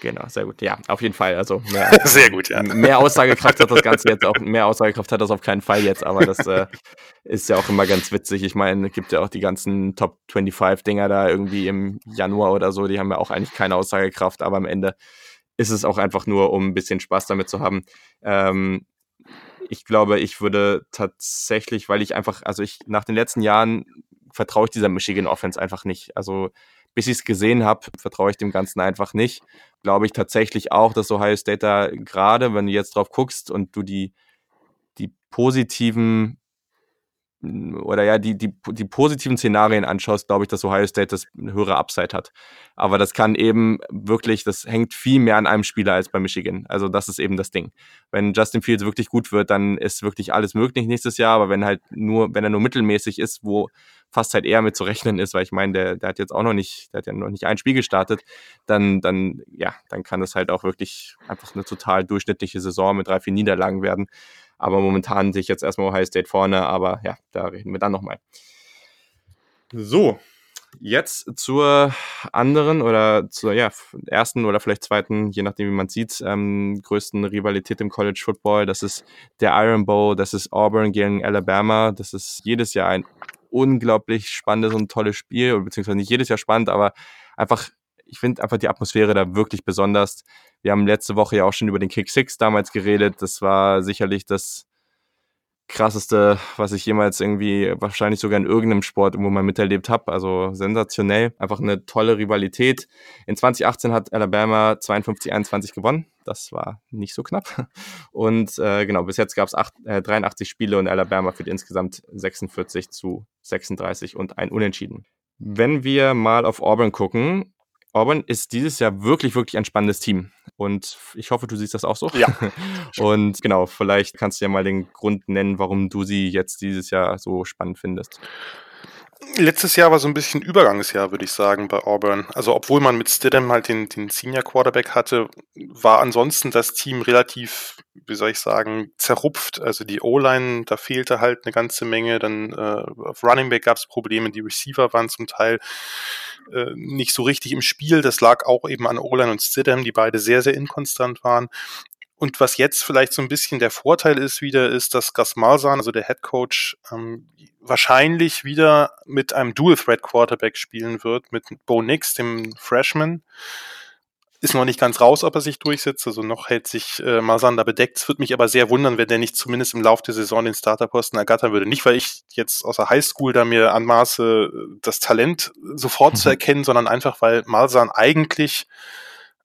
Genau, sehr gut. Ja, auf jeden Fall. Also mehr, [LAUGHS] Sehr gut, ja. mehr Aussagekraft hat das Ganze jetzt auch, mehr Aussagekraft hat das auf keinen Fall jetzt, aber das äh, ist ja auch immer ganz witzig. Ich meine, es gibt ja auch die ganzen Top 25 Dinger da irgendwie im Januar oder so, die haben ja auch eigentlich keine Aussagekraft, aber am Ende ist es auch einfach nur, um ein bisschen Spaß damit zu haben. Ähm, ich glaube, ich würde tatsächlich, weil ich einfach, also ich nach den letzten Jahren vertraue ich dieser Michigan Offense einfach nicht. Also bis ich es gesehen habe, vertraue ich dem Ganzen einfach nicht. Glaube ich tatsächlich auch, dass Ohio State da gerade, wenn du jetzt drauf guckst und du die, die positiven oder ja, die, die, die positiven Szenarien anschaust, glaube ich, dass Ohio State das eine höhere Upside hat. Aber das kann eben wirklich, das hängt viel mehr an einem Spieler als bei Michigan. Also das ist eben das Ding. Wenn Justin Fields wirklich gut wird, dann ist wirklich alles möglich nächstes Jahr. Aber wenn halt nur, wenn er nur mittelmäßig ist, wo fast halt eher mit zu rechnen ist, weil ich meine, der, der hat jetzt auch noch nicht, der hat ja noch nicht ein Spiel gestartet, dann, dann, ja, dann kann es halt auch wirklich einfach eine total durchschnittliche Saison mit drei, vier Niederlagen werden. Aber momentan sehe ich jetzt erstmal Ohio State vorne, aber ja, da reden wir dann nochmal. So, Jetzt zur anderen oder zur ja, ersten oder vielleicht zweiten, je nachdem wie man sieht, ähm, größten Rivalität im College Football. Das ist der Iron Bowl, das ist Auburn gegen Alabama. Das ist jedes Jahr ein unglaublich spannendes und tolles Spiel, beziehungsweise nicht jedes Jahr spannend, aber einfach, ich finde einfach die Atmosphäre da wirklich besonders. Wir haben letzte Woche ja auch schon über den Kick Six damals geredet. Das war sicherlich das krasseste, was ich jemals irgendwie wahrscheinlich sogar in irgendeinem Sport irgendwo mal miterlebt habe. Also sensationell. Einfach eine tolle Rivalität. In 2018 hat Alabama 52-21 gewonnen. Das war nicht so knapp. [LAUGHS] Und äh, genau, bis jetzt gab es äh, 83 Spiele und Alabama führt insgesamt 46 zu 36 und ein Unentschieden. Wenn wir mal auf Auburn gucken, Auburn ist dieses Jahr wirklich, wirklich ein spannendes Team. Und ich hoffe, du siehst das auch so. Ja. [LAUGHS] Und genau, vielleicht kannst du ja mal den Grund nennen, warum du sie jetzt dieses Jahr so spannend findest. Letztes Jahr war so ein bisschen Übergangsjahr, würde ich sagen, bei Auburn. Also obwohl man mit Stidham halt den, den Senior Quarterback hatte, war ansonsten das Team relativ, wie soll ich sagen, zerrupft. Also die O-Line, da fehlte halt eine ganze Menge. Dann äh, auf Running Back gab es Probleme, die Receiver waren zum Teil äh, nicht so richtig im Spiel. Das lag auch eben an O-Line und Stidham, die beide sehr, sehr inkonstant waren. Und was jetzt vielleicht so ein bisschen der Vorteil ist wieder, ist, dass Gus Malzahn, also der Head Coach, ähm, wahrscheinlich wieder mit einem Dual Threat Quarterback spielen wird, mit Bo Nix, dem Freshman. Ist noch nicht ganz raus, ob er sich durchsetzt, also noch hält sich äh, Masan da bedeckt. Es würde mich aber sehr wundern, wenn der nicht zumindest im Laufe der Saison den Starterposten ergattern würde. Nicht, weil ich jetzt aus der Highschool da mir anmaße, das Talent sofort mhm. zu erkennen, sondern einfach, weil Malsan eigentlich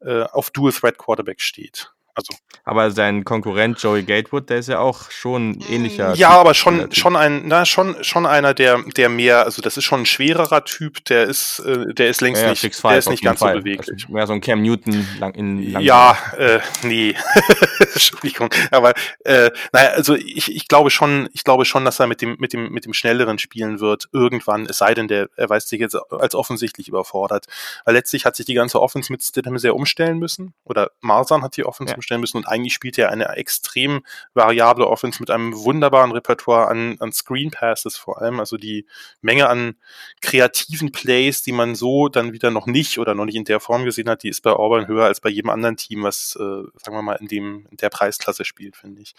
äh, auf Dual Threat Quarterback steht. Also. Aber sein Konkurrent Joey Gatewood, der ist ja auch schon ähnlicher. Ja, typ, aber schon, schon ein, na, schon, schon einer, der, der mehr, also das ist schon ein schwererer Typ, der ist, äh, der ist längst ja, nicht, der ist nicht ganz Fall. so beweglich. Mehr so ein Cam Newton lang, in lang Ja, äh, nee. [LAUGHS] Entschuldigung. Aber, äh, naja, also ich, ich glaube schon, ich glaube schon, dass er mit dem, mit dem, mit dem schnelleren spielen wird, irgendwann, es sei denn, der, er weiß sich jetzt als offensichtlich überfordert. Weil letztlich hat sich die ganze Offense mit Stidham sehr umstellen müssen, oder Marsan hat die Offense ja umstellen müssen. Und eigentlich spielt er eine extrem variable Offense mit einem wunderbaren Repertoire an, an Screen Passes vor allem. Also die Menge an kreativen Plays, die man so dann wieder noch nicht oder noch nicht in der Form gesehen hat, die ist bei Auburn höher als bei jedem anderen Team, was, äh, sagen wir mal, in dem, in der Preisklasse spielt, finde ich.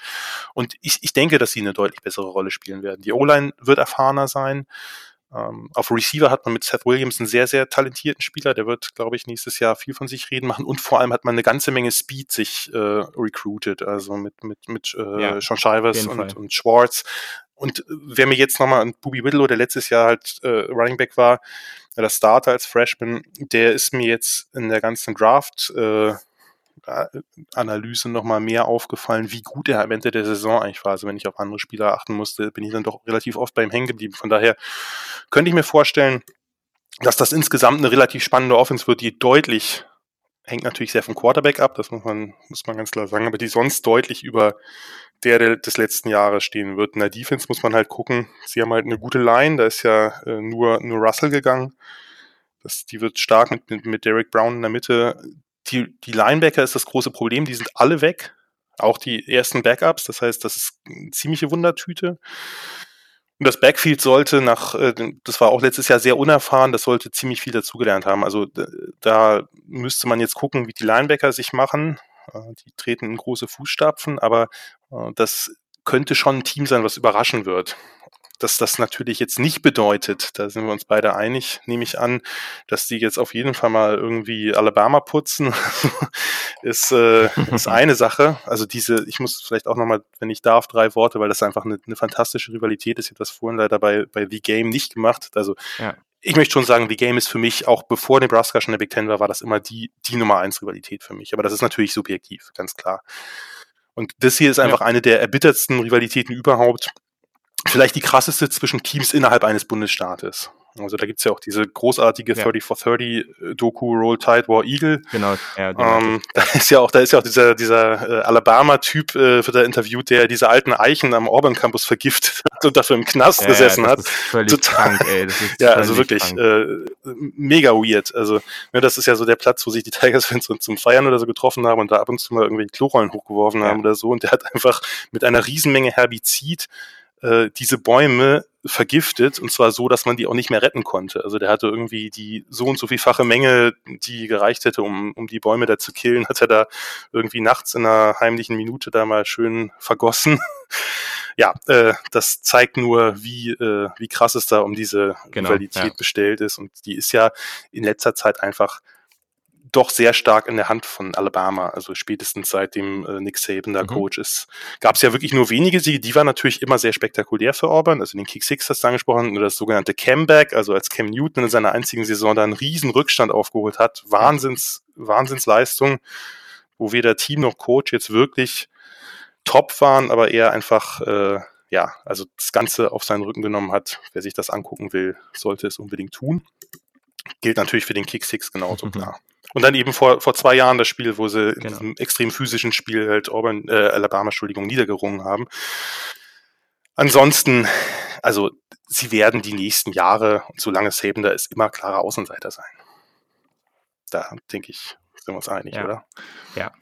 Und ich, ich denke, dass sie eine deutlich bessere Rolle spielen werden. Die O-Line wird erfahrener sein. Ähm, auf Receiver hat man mit Seth Williams einen sehr, sehr talentierten Spieler. Der wird, glaube ich, nächstes Jahr viel von sich reden machen. Und vor allem hat man eine ganze Menge Speed sich äh, recruited. Also mit, mit, mit äh, ja, Sean Shivers und, und Schwartz. Und äh, wer mir jetzt nochmal an Booby Whitlow, der letztes Jahr halt äh, Running Back war, der Starter als Freshman, der ist mir jetzt in der ganzen Draft äh, Analyse nochmal mehr aufgefallen, wie gut er am Ende der Saison eigentlich war. Also wenn ich auf andere Spieler achten musste, bin ich dann doch relativ oft bei ihm hängen geblieben. Von daher könnte ich mir vorstellen, dass das insgesamt eine relativ spannende Offense wird, die deutlich, hängt natürlich sehr vom Quarterback ab, das muss man, muss man ganz klar sagen, aber die sonst deutlich über der des letzten Jahres stehen wird. In der Defense muss man halt gucken, sie haben halt eine gute Line, da ist ja äh, nur, nur Russell gegangen. Das, die wird stark mit, mit, mit Derek Brown in der Mitte die, die Linebacker ist das große Problem, die sind alle weg. Auch die ersten Backups, das heißt, das ist eine ziemliche Wundertüte. Und das Backfield sollte nach, äh, das war auch letztes Jahr sehr unerfahren, das sollte ziemlich viel dazugelernt haben. Also da müsste man jetzt gucken, wie die Linebacker sich machen. Äh, die treten in große Fußstapfen, aber äh, das könnte schon ein Team sein, was überraschen wird dass das natürlich jetzt nicht bedeutet, da sind wir uns beide einig, nehme ich an, dass die jetzt auf jeden Fall mal irgendwie Alabama putzen, [LAUGHS] ist, äh, ist [LAUGHS] eine Sache. Also diese, ich muss vielleicht auch nochmal, wenn ich darf, drei Worte, weil das einfach eine, eine fantastische Rivalität ist. Ich habe das vorhin leider bei, bei The Game nicht gemacht. Also ja. ich möchte schon sagen, The Game ist für mich, auch bevor Nebraska schon der Big Ten war, war das immer die, die Nummer eins Rivalität für mich. Aber das ist natürlich subjektiv, ganz klar. Und das hier ist einfach ja. eine der erbittertsten Rivalitäten überhaupt vielleicht die krasseste zwischen Teams innerhalb eines Bundesstaates. Also da gibt's ja auch diese großartige ja. 30 for 30 äh, Doku Roll Tide War Eagle. Genau. Ja, ähm, da ist ja auch, da ist ja auch dieser, dieser äh, Alabama-Typ, äh, wird da interviewt, der diese alten Eichen am Auburn Campus vergiftet [LAUGHS] hat und dafür im Knast ja, gesessen hat. völlig Total, krank, ey. Das ist [LAUGHS] ja, also wirklich äh, mega weird. Also ne, das ist ja so der Platz, wo sich die Tigers-Fans [LAUGHS] zum Feiern oder so getroffen haben und da ab und zu mal irgendwelche Klorollen hochgeworfen haben oder so. Und der hat einfach mit einer Riesenmenge Herbizid äh, diese Bäume vergiftet und zwar so, dass man die auch nicht mehr retten konnte. Also der hatte irgendwie die so und so vielfache Menge, die gereicht hätte, um, um die Bäume da zu killen, hat er da irgendwie nachts in einer heimlichen Minute da mal schön vergossen. [LAUGHS] ja, äh, das zeigt nur, wie, äh, wie krass es da um diese genau, Rivalität ja. bestellt ist. Und die ist ja in letzter Zeit einfach doch sehr stark in der Hand von Alabama, also spätestens seitdem äh, Nick Saban da mhm. Coach ist. Gab es ja wirklich nur wenige Siege, die waren natürlich immer sehr spektakulär für Auburn, also den Kick Six hast du angesprochen, oder das sogenannte Comeback, also als Cam Newton in seiner einzigen Saison da einen riesen Rückstand aufgeholt hat, Wahnsinns, Wahnsinnsleistung, wo weder Team noch Coach jetzt wirklich top waren, aber eher einfach, äh, ja, also das Ganze auf seinen Rücken genommen hat. Wer sich das angucken will, sollte es unbedingt tun. Gilt natürlich für den Kick Six genauso, mhm. klar. Und dann eben vor, vor zwei Jahren das Spiel, wo sie genau. in diesem extrem physischen Spiel halt Auburn, äh, Alabama, Entschuldigung, niedergerungen haben. Ansonsten, also sie werden die nächsten Jahre, solange Saban da ist, immer klarer Außenseiter sein. Da denke ich, sind wir uns einig, ja. oder? Ja,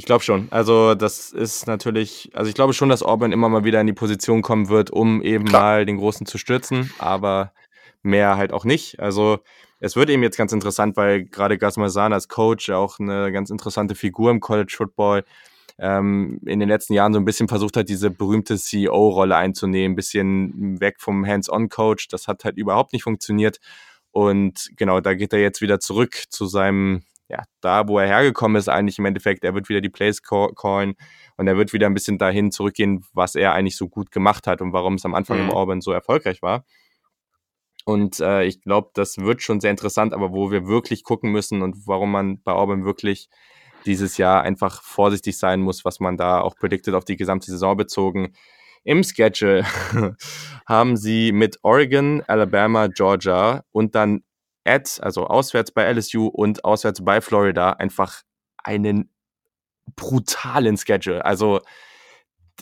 ich glaube schon. Also das ist natürlich, also ich glaube schon, dass Orban immer mal wieder in die Position kommen wird, um eben Klar. mal den Großen zu stürzen, aber mehr halt auch nicht. Also es wird eben jetzt ganz interessant, weil gerade Gus Malzahn als Coach auch eine ganz interessante Figur im College Football ähm, in den letzten Jahren so ein bisschen versucht hat, diese berühmte CEO-Rolle einzunehmen, ein bisschen weg vom Hands-on-Coach. Das hat halt überhaupt nicht funktioniert. Und genau, da geht er jetzt wieder zurück zu seinem ja, da, wo er hergekommen ist, eigentlich im Endeffekt, er wird wieder die Plays callen und er wird wieder ein bisschen dahin zurückgehen, was er eigentlich so gut gemacht hat und warum es am Anfang mhm. im Auburn so erfolgreich war. Und äh, ich glaube, das wird schon sehr interessant, aber wo wir wirklich gucken müssen und warum man bei Auburn wirklich dieses Jahr einfach vorsichtig sein muss, was man da auch prediktet auf die gesamte Saison bezogen. Im Schedule [LAUGHS] haben sie mit Oregon, Alabama, Georgia und dann at, also auswärts bei LSU und auswärts bei Florida, einfach einen brutalen Schedule. Also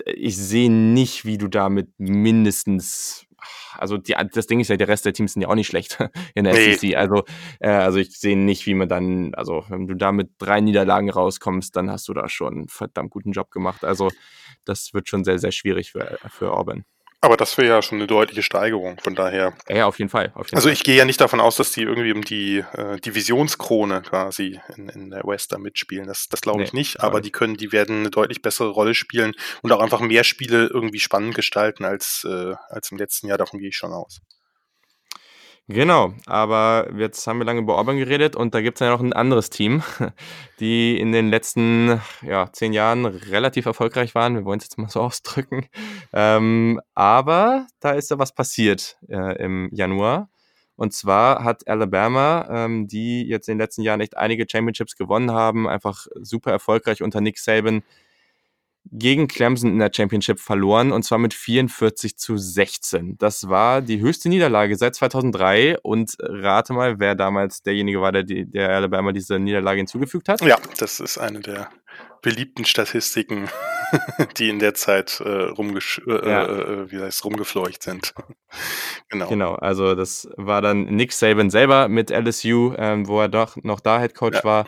ich sehe nicht, wie du damit mindestens also die, das Ding ist ja, der Rest der Teams sind ja auch nicht schlecht [LAUGHS] in der nee. SEC. Also, äh, also ich sehe nicht, wie man dann, also wenn du da mit drei Niederlagen rauskommst, dann hast du da schon einen verdammt guten Job gemacht. Also das wird schon sehr, sehr schwierig für, für Auburn. Aber das wäre ja schon eine deutliche Steigerung, von daher. Ja, auf jeden Fall. Auf jeden also ich gehe ja nicht davon aus, dass die irgendwie um die äh, Divisionskrone quasi in, in der West da mitspielen. Das, das glaube ich nee, nicht, aber die können, die werden eine deutlich bessere Rolle spielen und auch einfach mehr Spiele irgendwie spannend gestalten als, äh, als im letzten Jahr. Davon gehe ich schon aus. Genau, aber jetzt haben wir lange über Orban geredet und da gibt es ja noch ein anderes Team, [LAUGHS] die in den letzten ja, zehn Jahren relativ erfolgreich waren. Wir wollen es jetzt mal so [LAUGHS] ausdrücken. Ähm, aber da ist ja was passiert äh, im Januar. Und zwar hat Alabama, ähm, die jetzt in den letzten Jahren echt einige Championships gewonnen haben, einfach super erfolgreich unter Nick Saban, gegen Clemson in der Championship verloren und zwar mit 44 zu 16. Das war die höchste Niederlage seit 2003 und rate mal, wer damals derjenige war, der, der Alabama diese Niederlage hinzugefügt hat. Ja, das ist eine der beliebten Statistiken, [LAUGHS] die in der Zeit äh, rumgesch äh, ja. äh, wie heißt, rumgefleucht sind. [LAUGHS] genau. Genau, also das war dann Nick Saban selber mit LSU, ähm, wo er doch noch da Head Coach ja. war.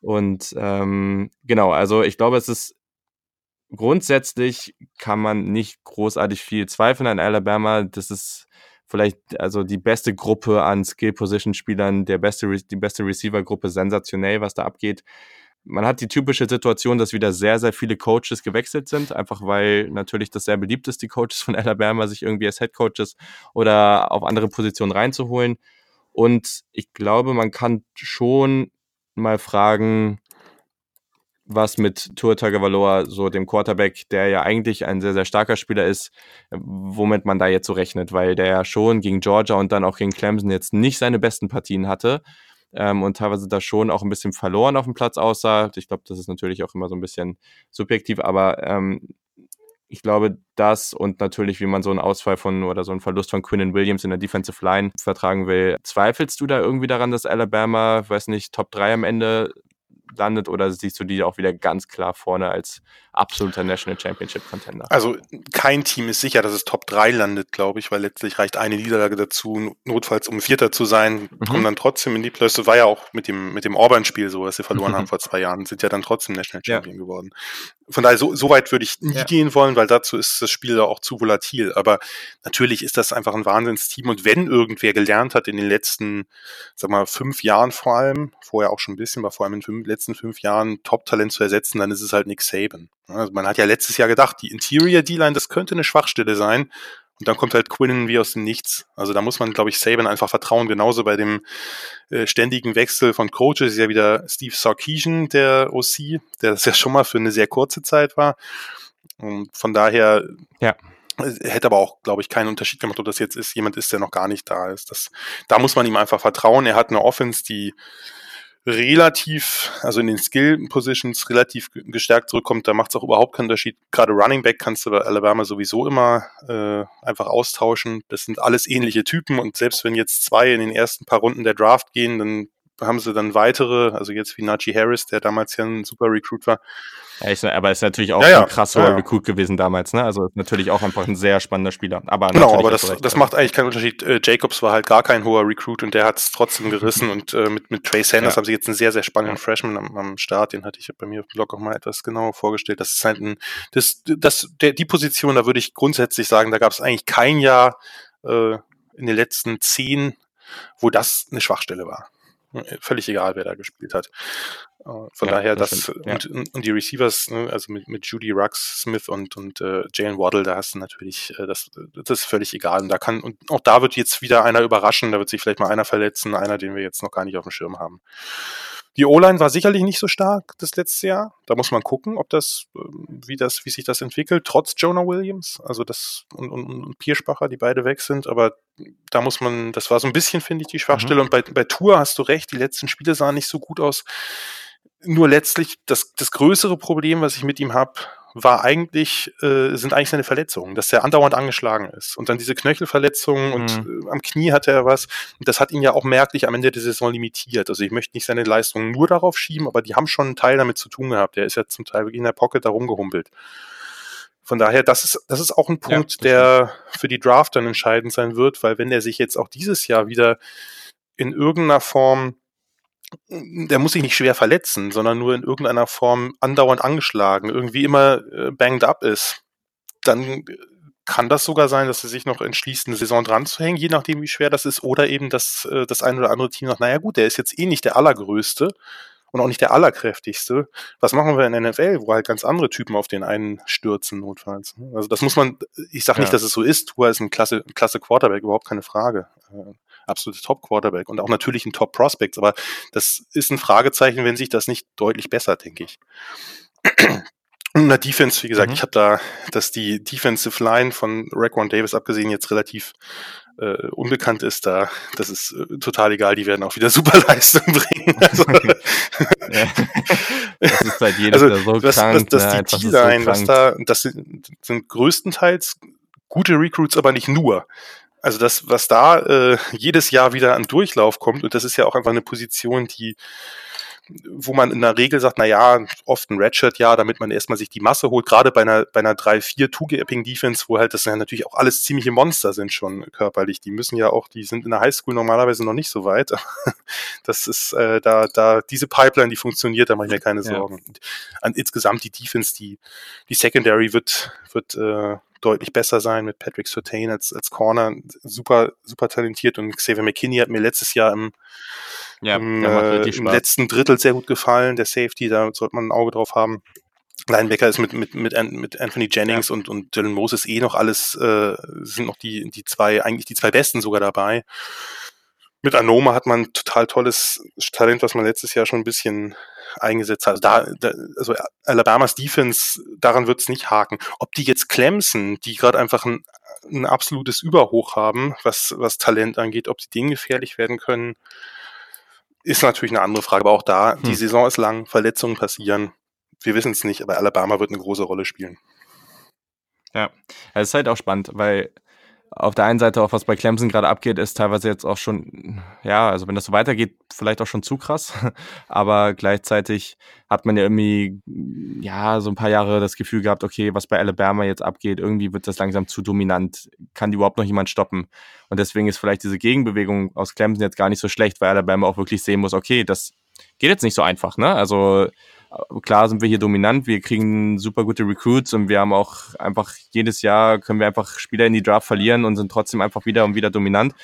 Und ähm, genau, also ich glaube, es ist grundsätzlich kann man nicht großartig viel zweifeln an Alabama. Das ist vielleicht also die beste Gruppe an Skill-Position-Spielern, der beste, die beste Receiver-Gruppe, sensationell, was da abgeht. Man hat die typische Situation, dass wieder sehr, sehr viele Coaches gewechselt sind, einfach weil natürlich das sehr beliebt ist, die Coaches von [LAUGHS] Alabama sich irgendwie als Head Coaches oder auf andere Positionen reinzuholen. Und ich glaube, man kann schon mal fragen, was mit Tua Tagovailoa, so dem Quarterback, der ja eigentlich ein sehr, sehr starker Spieler ist, womit man da jetzt so rechnet, weil der ja schon gegen Georgia und dann auch gegen Clemson jetzt nicht seine besten Partien hatte ähm, und teilweise da schon auch ein bisschen verloren auf dem Platz aussah. Ich glaube, das ist natürlich auch immer so ein bisschen subjektiv, aber ähm, ich glaube, das und natürlich, wie man so einen Ausfall von oder so einen Verlust von Quinnen Williams in der Defensive Line vertragen will. Zweifelst du da irgendwie daran, dass Alabama, weiß nicht, Top 3 am Ende landet oder siehst du die auch wieder ganz klar vorne als absoluter National Championship Contender? Also kein Team ist sicher, dass es Top 3 landet, glaube ich, weil letztlich reicht eine Niederlage dazu, notfalls um Vierter zu sein, mhm. kommen dann trotzdem in die Playoffs. Das war ja auch mit dem, mit dem Auburn-Spiel so, dass sie verloren mhm. haben vor zwei Jahren, sind ja dann trotzdem National Champion ja. geworden. von daher, so, so weit würde ich nie ja. gehen wollen, weil dazu ist das Spiel da auch zu volatil. Aber natürlich ist das einfach ein Wahnsinnsteam. Und wenn irgendwer gelernt hat in den letzten, sag mal, fünf Jahren vor allem, vorher auch schon ein bisschen, aber vor allem in den letzten fünf Jahren Top-Talent zu ersetzen, dann ist es halt Nick Saban. Also man hat ja letztes Jahr gedacht, die Interior D-Line, das könnte eine Schwachstelle sein. Und dann kommt halt Quinnen wie aus dem Nichts. Also da muss man, glaube ich, Saban einfach vertrauen. Genauso bei dem äh, ständigen Wechsel von Coaches ist ja wieder Steve Sarkeesian, der OC, der das ja schon mal für eine sehr kurze Zeit war. Und von daher ja. Äh, hätte aber auch, glaube ich, keinen Unterschied gemacht, ob das jetzt ist, jemand ist, der noch gar nicht da ist. Das, da muss man ihm einfach vertrauen. Er hat eine Offense, die relativ, also in den Skill-Positions relativ gestärkt zurückkommt, da macht es auch überhaupt keinen Unterschied. Gerade Running Back kannst du bei Alabama sowieso immer äh, einfach austauschen. Das sind alles ähnliche Typen und selbst wenn jetzt zwei in den ersten paar Runden der Draft gehen, dann haben sie dann weitere, also jetzt wie Najee Harris, der damals ja ein super Recruit war, ja, ich, aber ist natürlich auch ja, ja. ein krass hoher ja, Recruit gewesen damals, ne? Also natürlich auch einfach ein sehr spannender Spieler. Aber genau, aber das, das macht eigentlich keinen Unterschied. Äh, Jacobs war halt gar kein hoher Recruit und der hat es trotzdem gerissen [LAUGHS] und äh, mit, mit Trey Sanders haben sie jetzt einen sehr, sehr spannenden Freshman am, am Start. Den hatte ich bei mir auf dem Blog auch mal etwas genauer vorgestellt. Das ist halt ein, das, das, der, die Position, da würde ich grundsätzlich sagen, da gab es eigentlich kein Jahr äh, in den letzten zehn, wo das eine Schwachstelle war. Völlig egal, wer da gespielt hat. Äh, von ja, daher, das, das ja. und, und, die Receivers, ne, also mit, mit Judy Rux Smith und, und äh, Jalen Waddle, da hast du natürlich, äh, das, das ist völlig egal. Und da kann, und auch da wird jetzt wieder einer überraschen, da wird sich vielleicht mal einer verletzen, einer, den wir jetzt noch gar nicht auf dem Schirm haben. Die O-Line war sicherlich nicht so stark das letzte Jahr. Da muss man gucken, ob das, ähm, wie das, wie sich das entwickelt, trotz Jonah Williams, also das und, und, und Pierspacher, die beide weg sind. Aber da muss man, das war so ein bisschen, finde ich, die Schwachstelle. Mhm. Und bei, bei Tour hast du recht, die letzten Spiele sahen nicht so gut aus. Nur letztlich das, das größere Problem, was ich mit ihm habe, war eigentlich, äh, sind eigentlich seine Verletzungen, dass er andauernd angeschlagen ist. Und dann diese Knöchelverletzungen und mhm. äh, am Knie hatte er was. Und das hat ihn ja auch merklich am Ende der Saison limitiert. Also ich möchte nicht seine Leistungen nur darauf schieben, aber die haben schon einen Teil damit zu tun gehabt. Er ist ja zum Teil in der Pocket da rumgehumpelt. Von daher, das ist, das ist auch ein Punkt, ja, der für die Draft dann entscheidend sein wird, weil wenn er sich jetzt auch dieses Jahr wieder in irgendeiner Form der muss sich nicht schwer verletzen, sondern nur in irgendeiner Form andauernd angeschlagen, irgendwie immer äh, banged up ist, dann kann das sogar sein, dass sie sich noch entschließt, eine Saison dran zu hängen, je nachdem, wie schwer das ist, oder eben, dass äh, das ein oder andere Team sagt, naja gut, der ist jetzt eh nicht der allergrößte und auch nicht der allerkräftigste. Was machen wir in der NFL, wo halt ganz andere Typen auf den einen stürzen, notfalls? Also das muss man, ich sage nicht, ja. dass es so ist, Tua ist ein klasse, klasse Quarterback, überhaupt keine Frage. Absolutes Top-Quarterback und auch natürlich ein Top-Prospect. Aber das ist ein Fragezeichen, wenn sich das nicht deutlich bessert, denke ich. Und in der Defense, wie gesagt, mhm. ich habe da, dass die Defensive Line von Raquan Davis abgesehen jetzt relativ äh, unbekannt ist, da das ist äh, total egal, die werden auch wieder [LAUGHS] super Leistung bringen. Also, [LAUGHS] ja. Das ist halt jedes also, so das, krank. Das, das, das die D-Line, so was da, das sind, sind größtenteils gute Recruits, aber nicht nur. Also das, was da äh, jedes Jahr wieder an Durchlauf kommt, und das ist ja auch einfach eine Position, die wo man in der Regel sagt, na ja, oft ein Redshirt, ja, damit man erstmal sich die Masse holt, gerade bei einer, bei einer 3-4 Two-Gapping Defense, wo halt das ja natürlich auch alles ziemliche Monster sind schon körperlich. Die müssen ja auch, die sind in der Highschool normalerweise noch nicht so weit. [LAUGHS] Das ist, äh, da, da, diese Pipeline, die funktioniert, da mache ich mir keine Sorgen. Ja. An, insgesamt die Defense, die, die Secondary wird, wird, äh, deutlich besser sein mit Patrick Surtain als, als Corner. Super, super talentiert und Xavier McKinney hat mir letztes Jahr im, ja, im, äh, im letzten Drittel sehr gut gefallen. Der Safety, da sollte man ein Auge drauf haben. Linebacker ist mit, mit, mit, mit Anthony Jennings ja. und, und Dylan Moses eh noch alles, äh, sind noch die, die zwei, eigentlich die zwei Besten sogar dabei. Mit Anoma hat man total tolles Talent, was man letztes Jahr schon ein bisschen eingesetzt hat. Also, da, da, also Alabamas Defense, daran wird es nicht haken. Ob die jetzt Clemson, die gerade einfach ein, ein absolutes Überhoch haben, was, was Talent angeht, ob sie denen gefährlich werden können, ist natürlich eine andere Frage. Aber auch da, hm. die Saison ist lang, Verletzungen passieren. Wir wissen es nicht, aber Alabama wird eine große Rolle spielen. Ja, es ist halt auch spannend, weil auf der einen Seite auch, was bei Clemson gerade abgeht, ist teilweise jetzt auch schon, ja, also wenn das so weitergeht, vielleicht auch schon zu krass. [LAUGHS] Aber gleichzeitig hat man ja irgendwie, ja, so ein paar Jahre das Gefühl gehabt, okay, was bei Alabama jetzt abgeht, irgendwie wird das langsam zu dominant. Kann die überhaupt noch jemand stoppen? Und deswegen ist vielleicht diese Gegenbewegung aus Clemson jetzt gar nicht so schlecht, weil Alabama auch wirklich sehen muss, okay, das geht jetzt nicht so einfach, ne? Also klar sind wir hier dominant, wir kriegen super gute Recruits und wir haben auch einfach jedes Jahr können wir einfach Spieler in die Draft verlieren und sind trotzdem einfach wieder und wieder dominant.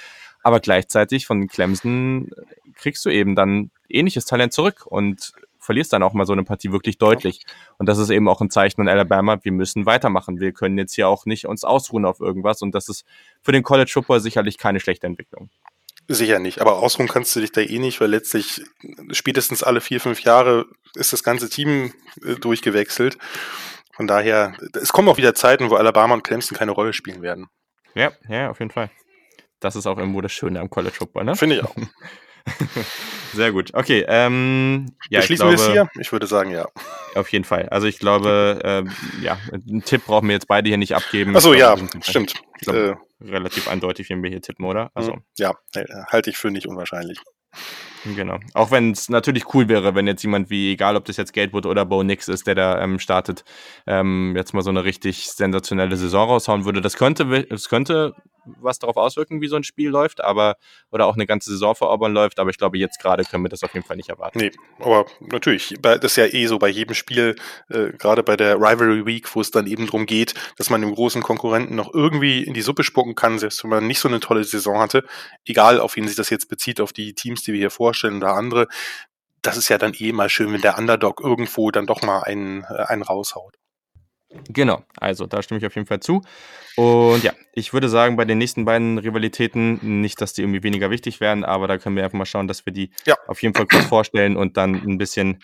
Aber gleichzeitig von Clemson kriegst du eben dann ähnliches Talent zurück und verlierst dann auch mal so eine Partie wirklich deutlich. Und das ist eben auch ein Zeichen an Alabama, wir müssen weitermachen. Wir können jetzt hier auch nicht uns ausruhen auf irgendwas und das ist für den College Football sicherlich keine schlechte Entwicklung. Sicher nicht, aber ausruhen kannst du dich da eh nicht, weil letztlich spätestens alle vier, fünf Jahre ist das ganze Team äh, durchgewechselt. Von daher, es kommen auch wieder Zeiten, wo Alabama und Clemson keine Rolle spielen werden. Ja, ja, auf jeden Fall. Das ist auch irgendwo das Schöne am College Football, ne? Finde ich auch. [LAUGHS] [LAUGHS] Sehr gut. Okay, ähm, ja, Beschließen wir es hier? Ich würde sagen, ja. Auf jeden Fall. Also ich glaube, ähm, ja, einen Tipp brauchen wir jetzt beide hier nicht abgeben. Achso, ja, stimmt. Glaub, äh, relativ eindeutig, wenn wir hier tippen, oder? Also. Ja, halte ich für nicht unwahrscheinlich. Genau. Auch wenn es natürlich cool wäre, wenn jetzt jemand wie, egal ob das jetzt Gatewood oder Bo Nix ist, der da ähm, startet, ähm, jetzt mal so eine richtig sensationelle Saison raushauen würde. Das könnte, das könnte was darauf auswirken, wie so ein Spiel läuft, aber oder auch eine ganze Saison vor Auburn läuft, aber ich glaube, jetzt gerade können wir das auf jeden Fall nicht erwarten. Nee, aber natürlich, das ist ja eh so bei jedem Spiel, äh, gerade bei der Rivalry Week, wo es dann eben darum geht, dass man dem großen Konkurrenten noch irgendwie in die Suppe spucken kann, selbst wenn man nicht so eine tolle Saison hatte, egal auf wen sich das jetzt bezieht, auf die Teams, die wir hier vorstellen oder andere, das ist ja dann eh mal schön, wenn der Underdog irgendwo dann doch mal einen, äh, einen raushaut. Genau, also da stimme ich auf jeden Fall zu. Und ja, ich würde sagen, bei den nächsten beiden Rivalitäten nicht, dass die irgendwie weniger wichtig werden, aber da können wir einfach mal schauen, dass wir die ja. auf jeden Fall kurz vorstellen und dann ein bisschen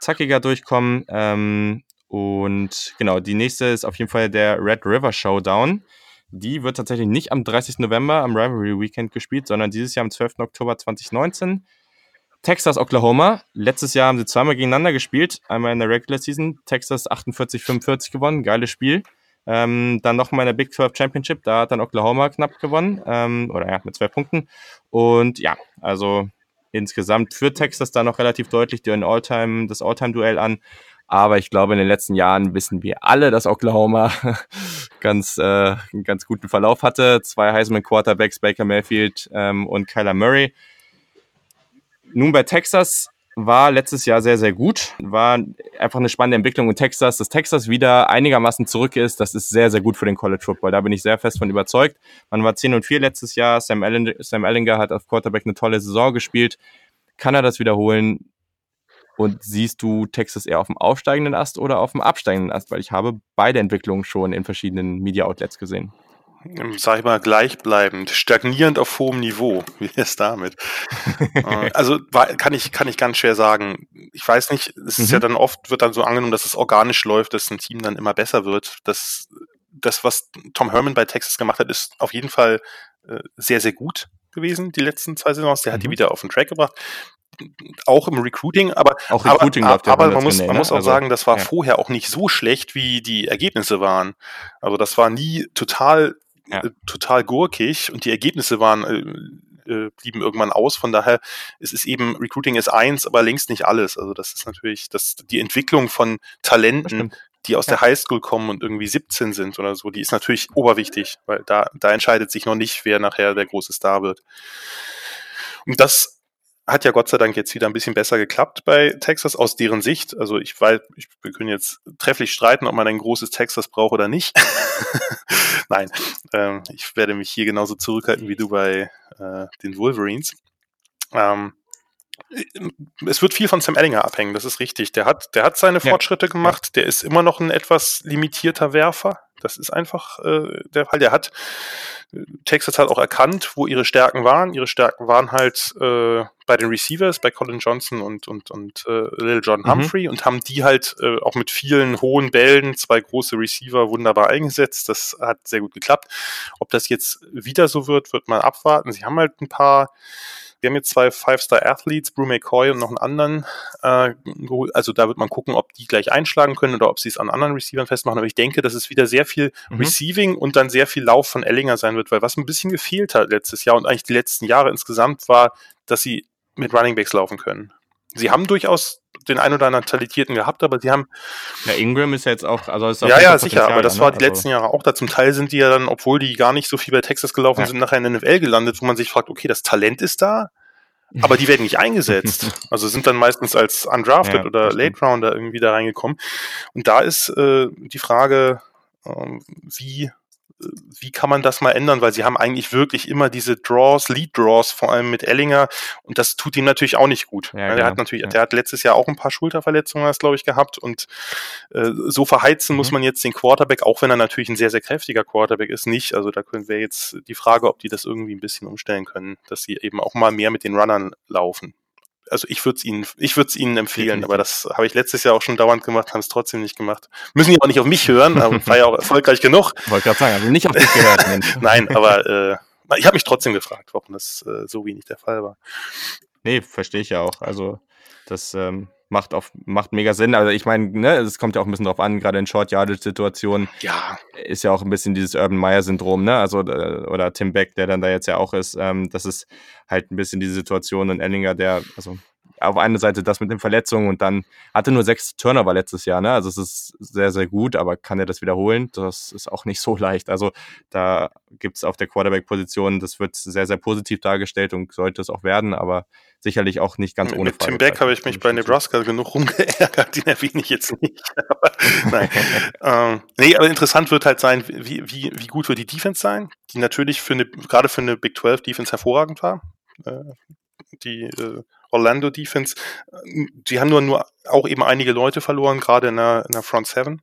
zackiger durchkommen. Ähm, und genau, die nächste ist auf jeden Fall der Red River Showdown. Die wird tatsächlich nicht am 30. November am Rivalry Weekend gespielt, sondern dieses Jahr am 12. Oktober 2019. Texas, Oklahoma. Letztes Jahr haben sie zweimal gegeneinander gespielt. Einmal in der Regular Season. Texas 48-45 gewonnen. Geiles Spiel. Ähm, dann nochmal in der Big 12 Championship. Da hat dann Oklahoma knapp gewonnen. Ähm, oder ja, mit zwei Punkten. Und ja, also insgesamt führt Texas da noch relativ deutlich den All-Time, das All-Time-Duell an. Aber ich glaube, in den letzten Jahren wissen wir alle, dass Oklahoma [LAUGHS] ganz, äh, einen ganz guten Verlauf hatte. Zwei Heisman Quarterbacks, Baker Mayfield ähm, und Kyler Murray. Nun bei Texas war letztes Jahr sehr, sehr gut. War einfach eine spannende Entwicklung in Texas. Dass Texas wieder einigermaßen zurück ist, das ist sehr, sehr gut für den College Football. Da bin ich sehr fest von überzeugt. Man war 10 und 4 letztes Jahr. Sam, Allen, Sam Ellinger hat auf Quarterback eine tolle Saison gespielt. Kann er das wiederholen? Und siehst du Texas eher auf dem aufsteigenden Ast oder auf dem absteigenden Ast? Weil ich habe beide Entwicklungen schon in verschiedenen Media Outlets gesehen sag ich mal, gleichbleibend, stagnierend auf hohem Niveau. [LAUGHS] Wie ist damit? Äh, also kann ich, kann ich ganz schwer sagen. Ich weiß nicht, es ist mhm. ja dann oft, wird dann so angenommen, dass es organisch läuft, dass ein Team dann immer besser wird. Das, das was Tom Herman bei Texas gemacht hat, ist auf jeden Fall äh, sehr, sehr gut gewesen, die letzten zwei Saisons. Der hat die mhm. wieder auf den Track gebracht auch im Recruiting, aber, auch Recruiting aber, aber, aber man muss, man muss auch also, sagen, das war ja. vorher auch nicht so schlecht, wie die Ergebnisse waren. Also das war nie total ja. Äh, total gurkig und die Ergebnisse waren äh, äh, blieben irgendwann aus. Von daher es ist eben Recruiting ist eins, aber längst nicht alles. Also das ist natürlich das die Entwicklung von Talenten, die aus ja. der Highschool kommen und irgendwie 17 sind oder so, die ist natürlich oberwichtig, weil da da entscheidet sich noch nicht, wer nachher der große Star wird. Und das hat ja Gott sei Dank jetzt wieder ein bisschen besser geklappt bei Texas aus deren Sicht. Also ich weiß, ich, wir können jetzt trefflich streiten, ob man ein großes Texas braucht oder nicht. [LAUGHS] Nein, ähm, ich werde mich hier genauso zurückhalten wie du bei äh, den Wolverines. Ähm, es wird viel von Sam Ellinger abhängen, das ist richtig. Der hat, der hat seine Fortschritte ja. gemacht, der ist immer noch ein etwas limitierter Werfer. Das ist einfach äh, der Fall. Der hat Texas hat auch erkannt, wo ihre Stärken waren. Ihre Stärken waren halt äh, bei den Receivers, bei Colin Johnson und, und, und äh, Lil John mhm. Humphrey mhm. und haben die halt äh, auch mit vielen hohen Bällen, zwei große Receiver wunderbar eingesetzt. Das hat sehr gut geklappt. Ob das jetzt wieder so wird, wird man abwarten. Sie haben halt ein paar wir haben jetzt zwei Five-Star-Athletes, Brew McCoy und noch einen anderen äh, geholt. Also da wird man gucken, ob die gleich einschlagen können oder ob sie es an anderen Receivern festmachen. Aber ich denke, dass es wieder sehr viel mhm. Receiving und dann sehr viel Lauf von Ellinger sein wird, weil was ein bisschen gefehlt hat letztes Jahr und eigentlich die letzten Jahre insgesamt war, dass sie mit Running Backs laufen können. Sie haben durchaus den ein oder anderen Talentierten gehabt, aber sie haben. Ja, Ingram ist ja jetzt auch, also ist auch Ja, ja, sicher, aber das ne? war die also letzten Jahre auch da. Zum Teil sind die ja dann, obwohl die gar nicht so viel bei Texas gelaufen ja. sind, nachher in der NFL gelandet, wo man sich fragt, okay, das Talent ist da, aber die werden nicht eingesetzt. [LAUGHS] Also sind dann meistens als undrafted ja, oder Late Rounder irgendwie da reingekommen. Und da ist äh, die Frage, ähm, wie wie kann man das mal ändern, weil sie haben eigentlich wirklich immer diese Draws, Lead Draws, vor allem mit Ellinger, und das tut ihm natürlich auch nicht gut. Ja, der genau. hat natürlich, ja. der hat letztes Jahr auch ein paar Schulterverletzungen, glaube ich, gehabt und äh, so verheizen mhm. muss man jetzt den Quarterback, auch wenn er natürlich ein sehr, sehr kräftiger Quarterback ist, nicht. Also da können wir jetzt die Frage, ob die das irgendwie ein bisschen umstellen können, dass sie eben auch mal mehr mit den Runnern laufen also ich würde es ihnen, ich würde es ihnen empfehlen, aber das habe ich letztes Jahr auch schon dauernd gemacht, haben es trotzdem nicht gemacht. Müssen die auch nicht auf mich hören, aber war ja auch erfolgreich genug. Wollte gerade sagen, also nicht auf dich gehört. [LAUGHS] Nein, aber äh, ich habe mich trotzdem gefragt, warum das äh, so wenig der Fall war. Nee, verstehe ich ja auch. Also das ähm, macht auch macht mega Sinn. Also ich meine, ne, es kommt ja auch ein bisschen drauf an, gerade in Short Yardage Situationen. Ja. Ist ja auch ein bisschen dieses Urban Meyer Syndrom, ne? Also äh, oder Tim Beck, der dann da jetzt ja auch ist. Ähm, das ist halt ein bisschen die Situation und Ellinger, der also auf einer Seite das mit den Verletzungen und dann hatte nur sechs Turnover letztes Jahr, ne? Also es ist sehr, sehr gut, aber kann er das wiederholen? Das ist auch nicht so [LAUGHS] leicht. Also da gibt es auf der Quarterback-Position, das wird sehr, sehr positiv dargestellt und sollte es auch werden, aber sicherlich auch nicht ganz mit, ohne Mit Tim Beck habe ich mich bei Nebraska genug rumgeärgert, [LAUGHS] den erwähne ich jetzt nicht. [LAUGHS] aber, nein. ähm, nee, aber interessant wird halt sein, wie, wie, wie gut wird die Defense sein, die natürlich für eine, gerade für eine Big 12 Defense hervorragend war. Äh, die äh, Orlando Defense, die haben nur, nur auch eben einige Leute verloren, gerade in der, in der Front Seven.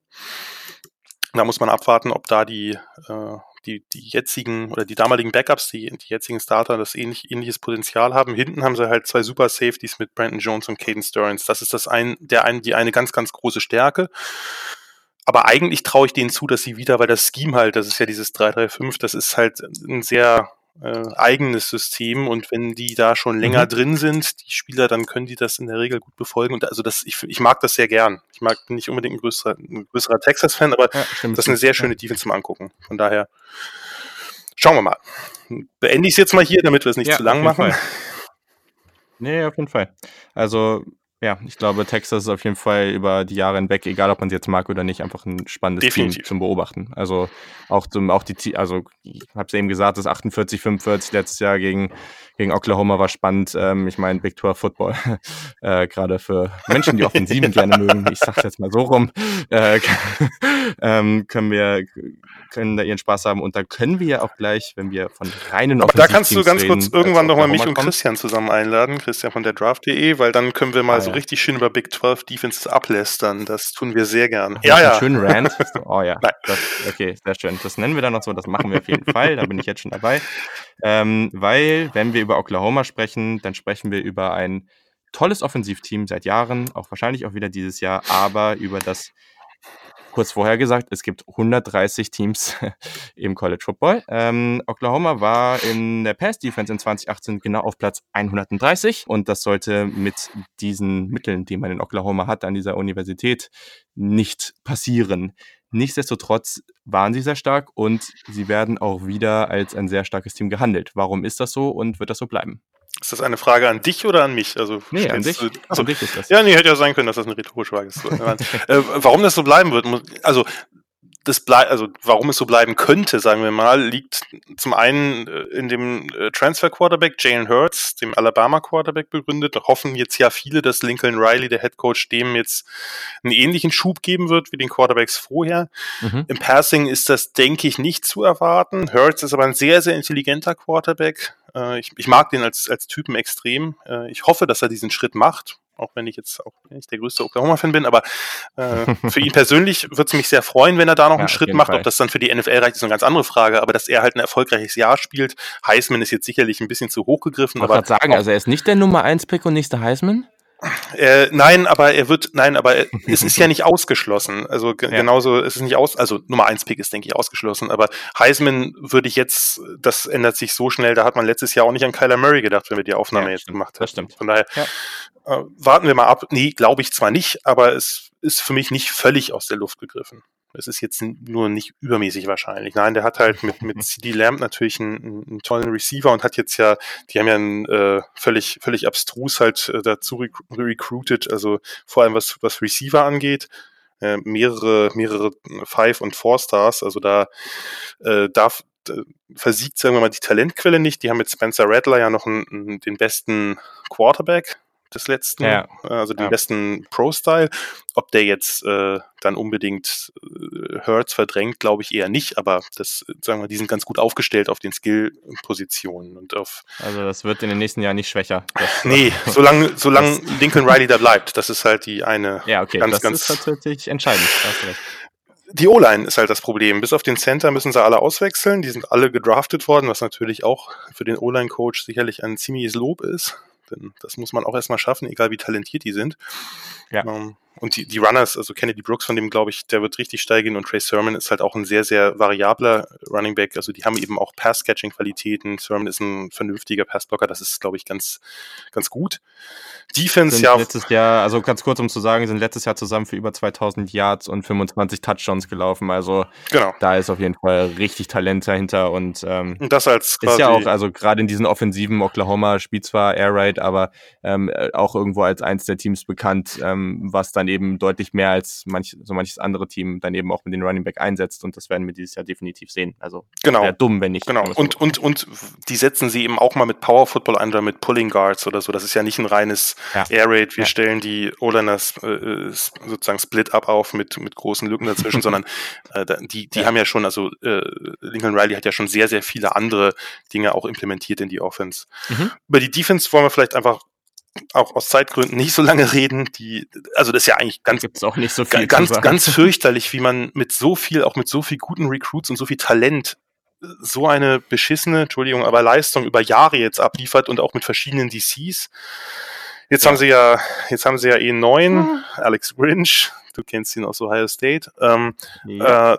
Da muss man abwarten, ob da die, äh, die, die jetzigen oder die damaligen Backups, die, die jetzigen Starter, das ähnlich, ähnliches Potenzial haben. Hinten haben sie halt zwei super Safeties mit Brandon Jones und Caden Stearns. Das ist das ein, der ein, die eine ganz, ganz große Stärke. Aber eigentlich traue ich denen zu, dass sie wieder, weil das Scheme halt, das ist ja dieses 3-3-5, das ist halt ein sehr äh, eigenes System und wenn die da schon länger mhm. drin sind, die Spieler, dann können die das in der Regel gut befolgen und also das, ich, ich mag das sehr gern. Ich mag nicht unbedingt ein größerer, ein größerer Texas-Fan, aber ja, das ist eine sehr schöne Defense zum Angucken. Von daher schauen wir mal. Beende ich es jetzt mal hier, damit wir es nicht ja, zu lang machen. Fall. Nee, auf jeden Fall. Also ja, ich glaube, Texas ist auf jeden Fall über die Jahre hinweg, egal ob man es jetzt mag oder nicht, einfach ein spannendes Definitiv. Team zum Beobachten. Also auch zum, auch die, also ich habe es eben gesagt, das 48, 45 letztes Jahr gegen, gegen Oklahoma war spannend. Ähm, ich meine, Big 12 Football, [LAUGHS] äh, gerade für Menschen, die Offensiven gerne mögen, ich sag's jetzt mal so rum, äh, [LAUGHS] ähm, können wir können da ihren Spaß haben und da können wir ja auch gleich, wenn wir von reinen Aber da kannst du ganz reden, kurz irgendwann nochmal mich und Christian zusammen einladen, Christian von der Draft.de, weil dann können wir mal ah, so richtig schön über Big 12 Defenses ablästern. Das tun wir sehr gern. Ja, ja. Schön Rant. Oh ja. [LAUGHS] Das, okay, sehr schön. Das nennen wir dann noch so. Das machen wir auf jeden Fall. Da bin ich jetzt schon dabei. Ähm, weil, wenn wir über Oklahoma sprechen, dann sprechen wir über ein tolles Offensivteam seit Jahren, auch wahrscheinlich auch wieder dieses Jahr, aber über das kurz vorher gesagt, es gibt 130 Teams [LAUGHS] im College Football. Ähm, Oklahoma war in der Pass Defense in 2018 genau auf Platz 130 und das sollte mit diesen Mitteln, die man in Oklahoma hat an dieser Universität, nicht passieren. Nichtsdestotrotz waren sie sehr stark und sie werden auch wieder als ein sehr starkes Team gehandelt. Warum ist das so und wird das so bleiben? Ist das eine Frage an dich oder an mich? Also, nee, an dich. also, an dich ist das. Ja, nee, hätte ja sein können, dass das eine rhetorische Frage [LAUGHS] ist. äh, warum das so bleiben wird? Also, das bleibt, also warum es so bleiben könnte, sagen wir mal, liegt zum einen äh, in dem äh, Transfer Quarterback Jalen Hurts, dem Alabama Quarterback begründet. Da hoffen jetzt ja viele, dass Lincoln Riley, der Head Coach, dem jetzt einen ähnlichen Schub geben wird wie den Quarterbacks vorher. Mhm. Im Passing ist das, denke ich, nicht zu erwarten. Hurts ist aber ein sehr, sehr intelligenter Quarterback. Äh, ich, ich mag den als, als Typen extrem. Ich hoffe, dass er diesen Schritt macht auch wenn ich jetzt auch nicht der größte Oklahoma-Fan bin, aber äh, für ihn persönlich würde es mich sehr freuen, wenn er da noch [LAUGHS] ja, einen Schritt macht. Fall. Ob das dann für die NFL reicht, ist eine ganz andere Frage, aber dass er halt ein erfolgreiches Jahr spielt, Heisman ist jetzt sicherlich ein bisschen zu hoch gegriffen. Ich wollte sagen, also er ist nicht der Nummer 1 Pick und nicht der Heisman? Äh, nein, aber er wird, nein, aber [LAUGHS] es ist ja nicht ausgeschlossen. Also ja. genauso, es ist nicht aus, also Nummer eins Pick ist, denke ich, ausgeschlossen. Aber Heisman würde ich jetzt, das ändert sich so schnell, da hat man letztes Jahr auch nicht an Kyler Murray gedacht, wenn wir die Aufnahme ja, jetzt gemacht haben. Das stimmt. Von daher ja. äh, warten wir mal ab. Nee, glaube ich zwar nicht, aber es ist für mich nicht völlig aus der Luft gegriffen. Es ist jetzt nur nicht übermäßig wahrscheinlich. Nein, der hat halt [LAUGHS] mit, mit CD Lamb natürlich einen, einen tollen Receiver und hat jetzt ja, die haben ja einen, äh, völlig, völlig abstrus halt äh, dazu rec recruited, also vor allem was, was Receiver angeht. Äh, mehrere, mehrere Five- und Four-Stars, also da äh, darf, äh, versiegt, sagen wir mal, die Talentquelle nicht. Die haben mit Spencer Rattler ja noch einen, den besten Quarterback des letzten, ja. also den ja. besten Pro-Style. Ob der jetzt äh, dann unbedingt äh, Hurts verdrängt, glaube ich eher nicht, aber das, sagen wir, die sind ganz gut aufgestellt auf den Skill-Positionen und auf. Also das wird in den nächsten Jahren nicht schwächer. Das, [LAUGHS] nee, [LAUGHS] solange solange Lincoln Riley da bleibt, das ist halt die eine ja, okay, ganz, das ganz. ist tatsächlich entscheidend. Die O-Line ist halt das Problem. Bis auf den Center müssen sie alle auswechseln. Die sind alle gedraftet worden, was natürlich auch für den O-Line-Coach sicherlich ein ziemliches Lob ist. Denn das muss man auch erstmal schaffen, egal wie talentiert die sind. Ja. Ähm, und die, die Runners, also Kennedy Brooks, von dem glaube ich, der wird richtig steigen und Trey Sermon ist halt auch ein sehr, sehr variabler Running Back. Also die haben eben auch Pass-Catching-Qualitäten. Sermon ist ein vernünftiger Passblocker, das ist, glaube ich, ganz, ganz gut. Defense, sind ja. Letztes Jahr, also ganz kurz um zu sagen, sind letztes Jahr zusammen für über 2000 Yards und 25 Touchdowns gelaufen. Also genau. da ist auf jeden Fall richtig Talent dahinter und ähm, das als ist ja auch, also gerade in diesen Offensiven, Oklahoma spielt zwar Air Raid, aber ähm, auch irgendwo als eins der Teams bekannt, ähm, was dann eben deutlich mehr als manch, so manches andere Team dann eben auch mit den Running Back einsetzt und das werden wir dieses Jahr definitiv sehen. Also genau. wäre dumm, wenn nicht. Genau. Und, und, und die setzen sie eben auch mal mit Power Football ein oder mit Pulling Guards oder so. Das ist ja nicht ein reines ja. Air Raid, wir ja. stellen die O-Liners äh, sozusagen Split-Up auf mit, mit großen Lücken dazwischen, [LAUGHS] sondern äh, die, die ja. haben ja schon, also äh, Lincoln Riley hat ja schon sehr, sehr viele andere Dinge auch implementiert in die Offense. Mhm. Über die Defense wollen wir vielleicht einfach auch aus Zeitgründen nicht so lange reden. Die, also das ist ja eigentlich ganz, Gibt's auch nicht so viel ganz, ganz fürchterlich, wie man mit so viel, auch mit so viel guten Recruits und so viel Talent so eine beschissene, Entschuldigung, aber Leistung über Jahre jetzt abliefert und auch mit verschiedenen DCs. Jetzt ja. haben sie ja, jetzt haben sie ja eh neun, hm. Alex Grinch, du kennst ihn aus Ohio State. Ähm, ja. äh,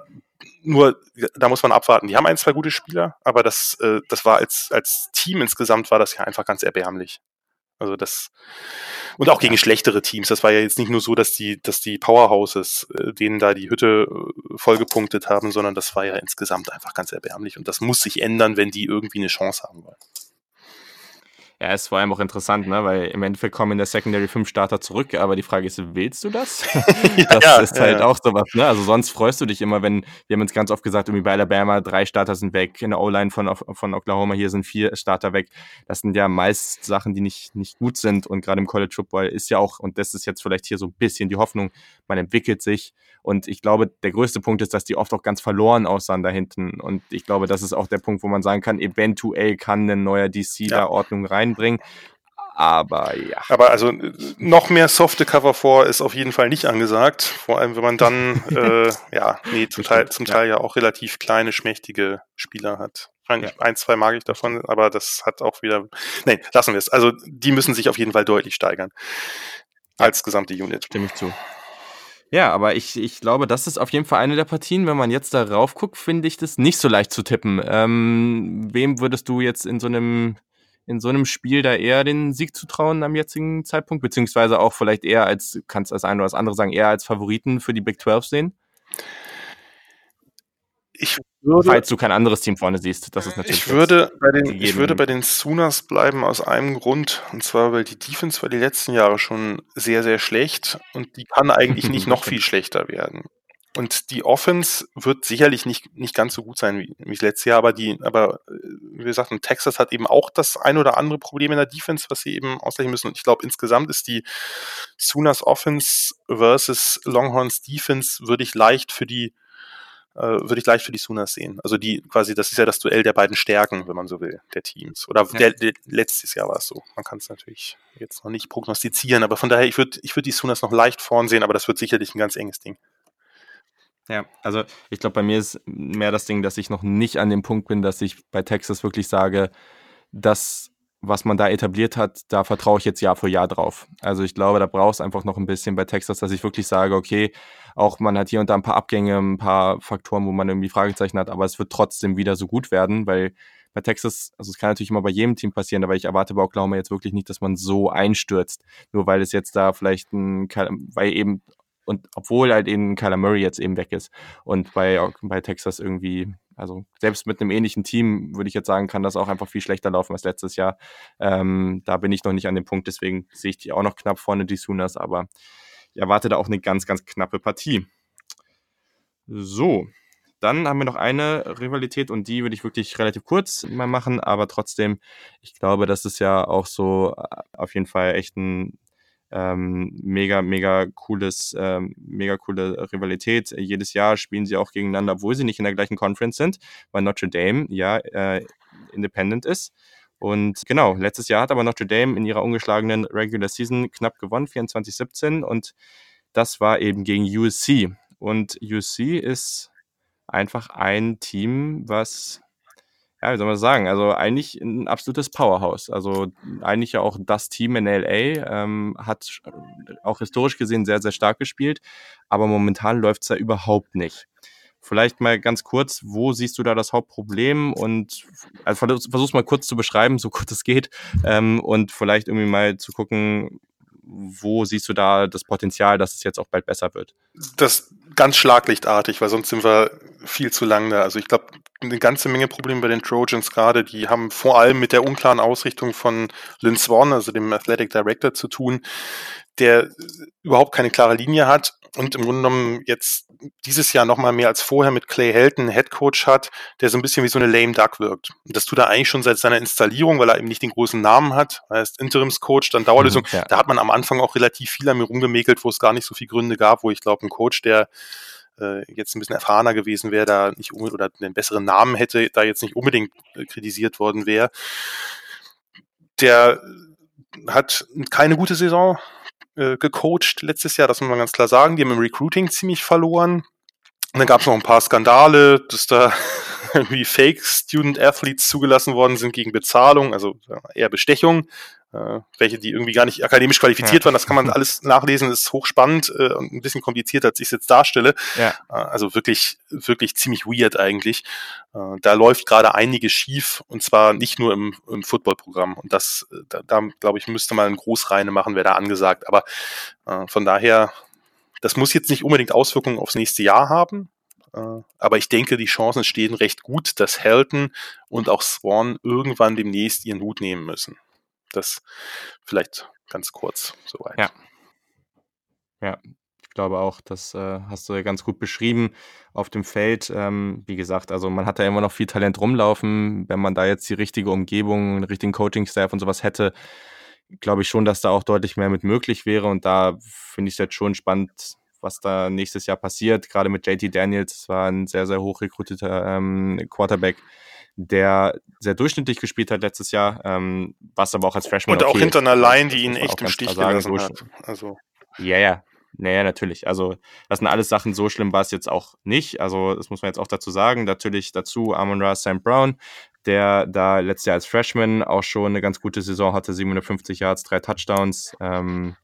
nur, da muss man abwarten. Die haben ein, zwei gute Spieler, aber das, äh, das war als, als Team insgesamt war das ja einfach ganz erbärmlich. Also das und auch gegen schlechtere Teams. Das war ja jetzt nicht nur so, dass die, dass die Powerhouses äh, denen da die Hütte äh, vollgepunktet haben, sondern das war ja insgesamt einfach ganz erbärmlich. Und das muss sich ändern, wenn die irgendwie eine Chance haben wollen. Ja, es war allem auch interessant, ne? weil im Endeffekt kommen in der Secondary fünf Starter zurück, aber die Frage ist, willst du das? [LAUGHS] ja, das ja, ist halt ja. auch sowas, ne? Also sonst freust du dich immer, wenn, wir haben uns ganz oft gesagt, irgendwie bei Alabama drei Starter sind weg, in der O-Line von, von Oklahoma hier sind vier Starter weg. Das sind ja meist Sachen, die nicht, nicht gut sind und gerade im College Football ist ja auch, und das ist jetzt vielleicht hier so ein bisschen die Hoffnung, man entwickelt sich und ich glaube, der größte Punkt ist, dass die oft auch ganz verloren aussahen da hinten und ich glaube, das ist auch der Punkt, wo man sagen kann, eventuell kann ein neuer DC da Ordnung rein reinbringen. Aber ja. Aber also noch mehr softe Cover 4 ist auf jeden Fall nicht angesagt. Vor allem, wenn man dann, [LAUGHS] äh, ja, nee, zum Teil, zum Teil ja. ja auch relativ kleine, schmächtige Spieler hat. Ja. ein, zwei mag ich davon, aber das hat auch wieder. Nee, lassen wir es. Also die müssen sich auf jeden Fall deutlich steigern. Als gesamte Unit. Stimme ich zu. Ja, aber ich, ich glaube, das ist auf jeden Fall eine der Partien. Wenn man jetzt darauf guckt, finde ich das nicht so leicht zu tippen. Ähm, wem würdest du jetzt in so einem in so einem Spiel da eher den Sieg zu trauen am jetzigen Zeitpunkt, beziehungsweise auch vielleicht eher als, kannst du das eine oder das andere sagen, eher als Favoriten für die Big 12 sehen? Ich würde, Falls du kein anderes Team vorne siehst, das ist natürlich. Ich würde, bei den, ich würde bei den Sooners bleiben aus einem Grund, und zwar, weil die Defense war die letzten Jahre schon sehr, sehr schlecht und die kann eigentlich nicht [LAUGHS] noch viel schlechter werden. Und die Offense wird sicherlich nicht, nicht ganz so gut sein wie, wie letztes Jahr, aber die, aber äh, wie gesagt, Texas hat eben auch das ein oder andere Problem in der Defense, was sie eben ausgleichen müssen. Und ich glaube, insgesamt ist die Sooners Offense versus Longhorns Defense würde ich leicht für die äh, würde ich leicht für die Sooners sehen. Also die quasi, das ist ja das Duell der beiden Stärken, wenn man so will, der Teams. Oder ja. der, der, letztes Jahr war es so. Man kann es natürlich jetzt noch nicht prognostizieren, aber von daher, ich würde ich würde die Sooners noch leicht vorn sehen, aber das wird sicherlich ein ganz enges Ding. Ja, also ich glaube, bei mir ist mehr das Ding, dass ich noch nicht an dem Punkt bin, dass ich bei Texas wirklich sage, das, was man da etabliert hat, da vertraue ich jetzt Jahr für Jahr drauf. Also ich glaube, da brauchst einfach noch ein bisschen bei Texas, dass ich wirklich sage, okay, auch man hat hier und da ein paar Abgänge, ein paar Faktoren, wo man irgendwie Fragezeichen hat, aber es wird trotzdem wieder so gut werden, weil bei Texas, also es kann natürlich immer bei jedem Team passieren, aber ich erwarte bei Oklahoma jetzt wirklich nicht, dass man so einstürzt, nur weil es jetzt da vielleicht ein, weil eben und obwohl halt eben Kyler Murray jetzt eben weg ist. Und bei, bei Texas irgendwie, also selbst mit einem ähnlichen Team, würde ich jetzt sagen, kann das auch einfach viel schlechter laufen als letztes Jahr. Ähm, da bin ich noch nicht an dem Punkt, deswegen sehe ich die auch noch knapp vorne, die Sooners, aber ich erwarte da auch eine ganz, ganz knappe Partie. So, dann haben wir noch eine Rivalität und die würde ich wirklich relativ kurz mal machen, aber trotzdem, ich glaube, das ist ja auch so äh, auf jeden Fall echt ein ähm, mega, mega cooles, ähm, mega coole Rivalität. Jedes Jahr spielen sie auch gegeneinander, obwohl sie nicht in der gleichen Conference sind, weil Notre Dame ja äh, independent ist. Und genau, letztes Jahr hat aber Notre Dame in ihrer ungeschlagenen Regular Season knapp gewonnen, 24-17. Und das war eben gegen USC. Und USC ist einfach ein Team, was ja, wie soll man sagen? Also eigentlich ein absolutes Powerhouse. Also eigentlich ja auch das Team in LA ähm, hat auch historisch gesehen sehr, sehr stark gespielt, aber momentan läuft es ja überhaupt nicht. Vielleicht mal ganz kurz, wo siehst du da das Hauptproblem und also versuch's mal kurz zu beschreiben, so kurz es geht, ähm, und vielleicht irgendwie mal zu gucken, wo siehst du da das Potenzial, dass es jetzt auch bald besser wird? Das ganz schlaglichtartig, weil sonst sind wir viel zu lang da. Also ich glaube, eine ganze Menge Probleme bei den Trojans gerade. Die haben vor allem mit der unklaren Ausrichtung von Lynn Swan, also dem Athletic Director, zu tun, der überhaupt keine klare Linie hat und im Grunde genommen jetzt dieses Jahr noch mal mehr als vorher mit Clay Helton einen Headcoach hat, der so ein bisschen wie so eine lame duck wirkt. Und das tut er eigentlich schon seit seiner Installierung, weil er eben nicht den großen Namen hat. Er ist Interimscoach, dann Dauerlösung. Mhm, ja. Da hat man am Anfang auch relativ viel an mir rumgemäkelt, wo es gar nicht so viele Gründe gab, wo ich glaube, ein Coach, der äh, jetzt ein bisschen erfahrener gewesen wäre, da nicht oder einen besseren Namen hätte, da jetzt nicht unbedingt äh, kritisiert worden wäre. Der hat keine gute Saison äh, gecoacht letztes Jahr, das muss man ganz klar sagen. Die haben im Recruiting ziemlich verloren. Und dann gab es noch ein paar Skandale, dass da [LAUGHS] irgendwie Fake Student Athletes zugelassen worden sind gegen Bezahlung, also eher Bestechung äh, welche, die irgendwie gar nicht akademisch qualifiziert ja. waren. Das kann man [LAUGHS] alles nachlesen, ist hochspannend äh, und ein bisschen komplizierter, als ich es jetzt darstelle. Ja. Äh, also wirklich, wirklich ziemlich weird eigentlich. Äh, da läuft gerade einiges schief und zwar nicht nur im, im Footballprogramm. Und das, äh, da, da glaube ich, müsste man einen Großreine machen, wäre da angesagt. Aber äh, von daher, das muss jetzt nicht unbedingt Auswirkungen aufs nächste Jahr haben. Äh, aber ich denke, die Chancen stehen recht gut, dass Helton und auch Swan irgendwann demnächst ihren Hut nehmen müssen. Das vielleicht ganz kurz soweit. Ja. Ja, ich glaube auch, das äh, hast du ja ganz gut beschrieben auf dem Feld. Ähm, wie gesagt, also man hat da immer noch viel Talent rumlaufen. Wenn man da jetzt die richtige Umgebung, den richtigen Coaching-Staff und sowas hätte, glaube ich schon, dass da auch deutlich mehr mit möglich wäre. Und da finde ich es jetzt schon spannend, was da nächstes Jahr passiert. Gerade mit JT Daniels, das war ein sehr, sehr hoch rekrutierter ähm, Quarterback der sehr durchschnittlich gespielt hat letztes Jahr, ähm, was aber auch als Freshman Und auch okay hinter einer Line, die ihn echt im Stich gelassen hat. Also. Ja, ja. Naja, natürlich. Also, das sind alles Sachen, so schlimm war es jetzt auch nicht. Also, das muss man jetzt auch dazu sagen. Natürlich dazu Amon Ra Sam Brown, der da letztes Jahr als Freshman auch schon eine ganz gute Saison hatte, 750 Yards, drei Touchdowns. Ähm,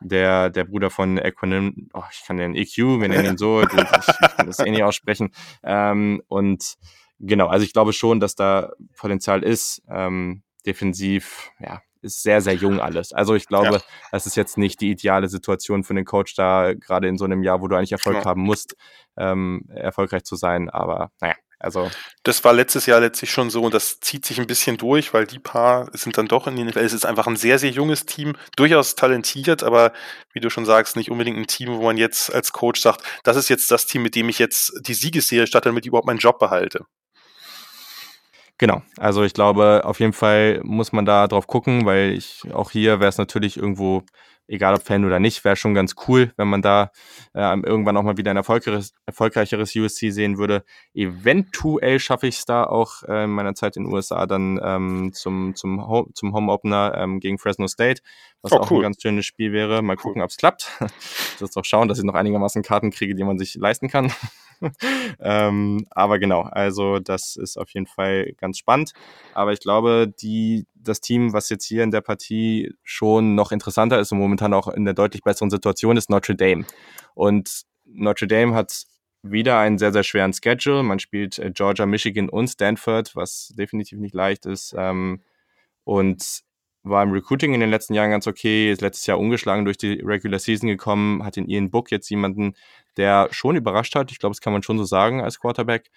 der, der Bruder von Equanim, oh, ich kann den EQ, wir nennen ihn so, ich, ich kann das eh nicht aussprechen. Ähm, und genau, also ich glaube schon, dass da Potenzial ist. Ähm, defensiv, ja, ist sehr, sehr jung alles. Also ich glaube, ja. das ist jetzt nicht die ideale Situation für den Coach da, gerade in so einem Jahr, wo du eigentlich Erfolg genau. haben musst, ähm, erfolgreich zu sein. Aber naja, also. Das war letztes Jahr letztlich schon so und das zieht sich ein bisschen durch, weil die paar sind dann doch in den NFL. Es ist einfach ein sehr, sehr junges Team, durchaus talentiert, aber wie du schon sagst, nicht unbedingt ein Team, wo man jetzt als Coach sagt, das ist jetzt das Team, mit dem ich jetzt die Siegesserie statt damit ich überhaupt meinen Job behalte. Genau, also ich glaube, auf jeden Fall muss man da drauf gucken, weil ich auch hier wäre es natürlich irgendwo, egal ob Fan oder nicht, wäre schon ganz cool, wenn man da äh, irgendwann auch mal wieder ein erfolgreicheres, erfolgreicheres USC sehen würde. Eventuell schaffe ich es da auch äh, in meiner Zeit in den USA dann ähm, zum, zum, Ho zum Home Opener ähm, gegen Fresno State, was oh, auch cool. ein ganz schönes Spiel wäre. Mal gucken, ob es klappt. [LAUGHS] ich muss auch schauen, dass ich noch einigermaßen Karten kriege, die man sich leisten kann. [LAUGHS] ähm, aber genau, also das ist auf jeden Fall ganz spannend. Aber ich glaube, die, das Team, was jetzt hier in der Partie schon noch interessanter ist und momentan auch in der deutlich besseren Situation ist, Notre Dame. Und Notre Dame hat wieder einen sehr, sehr schweren Schedule. Man spielt äh, Georgia, Michigan und Stanford, was definitiv nicht leicht ist. Ähm, und war im Recruiting in den letzten Jahren ganz okay, ist letztes Jahr ungeschlagen durch die Regular Season gekommen, hat in Ian Book jetzt jemanden, der schon überrascht hat. Ich glaube, das kann man schon so sagen als Quarterback.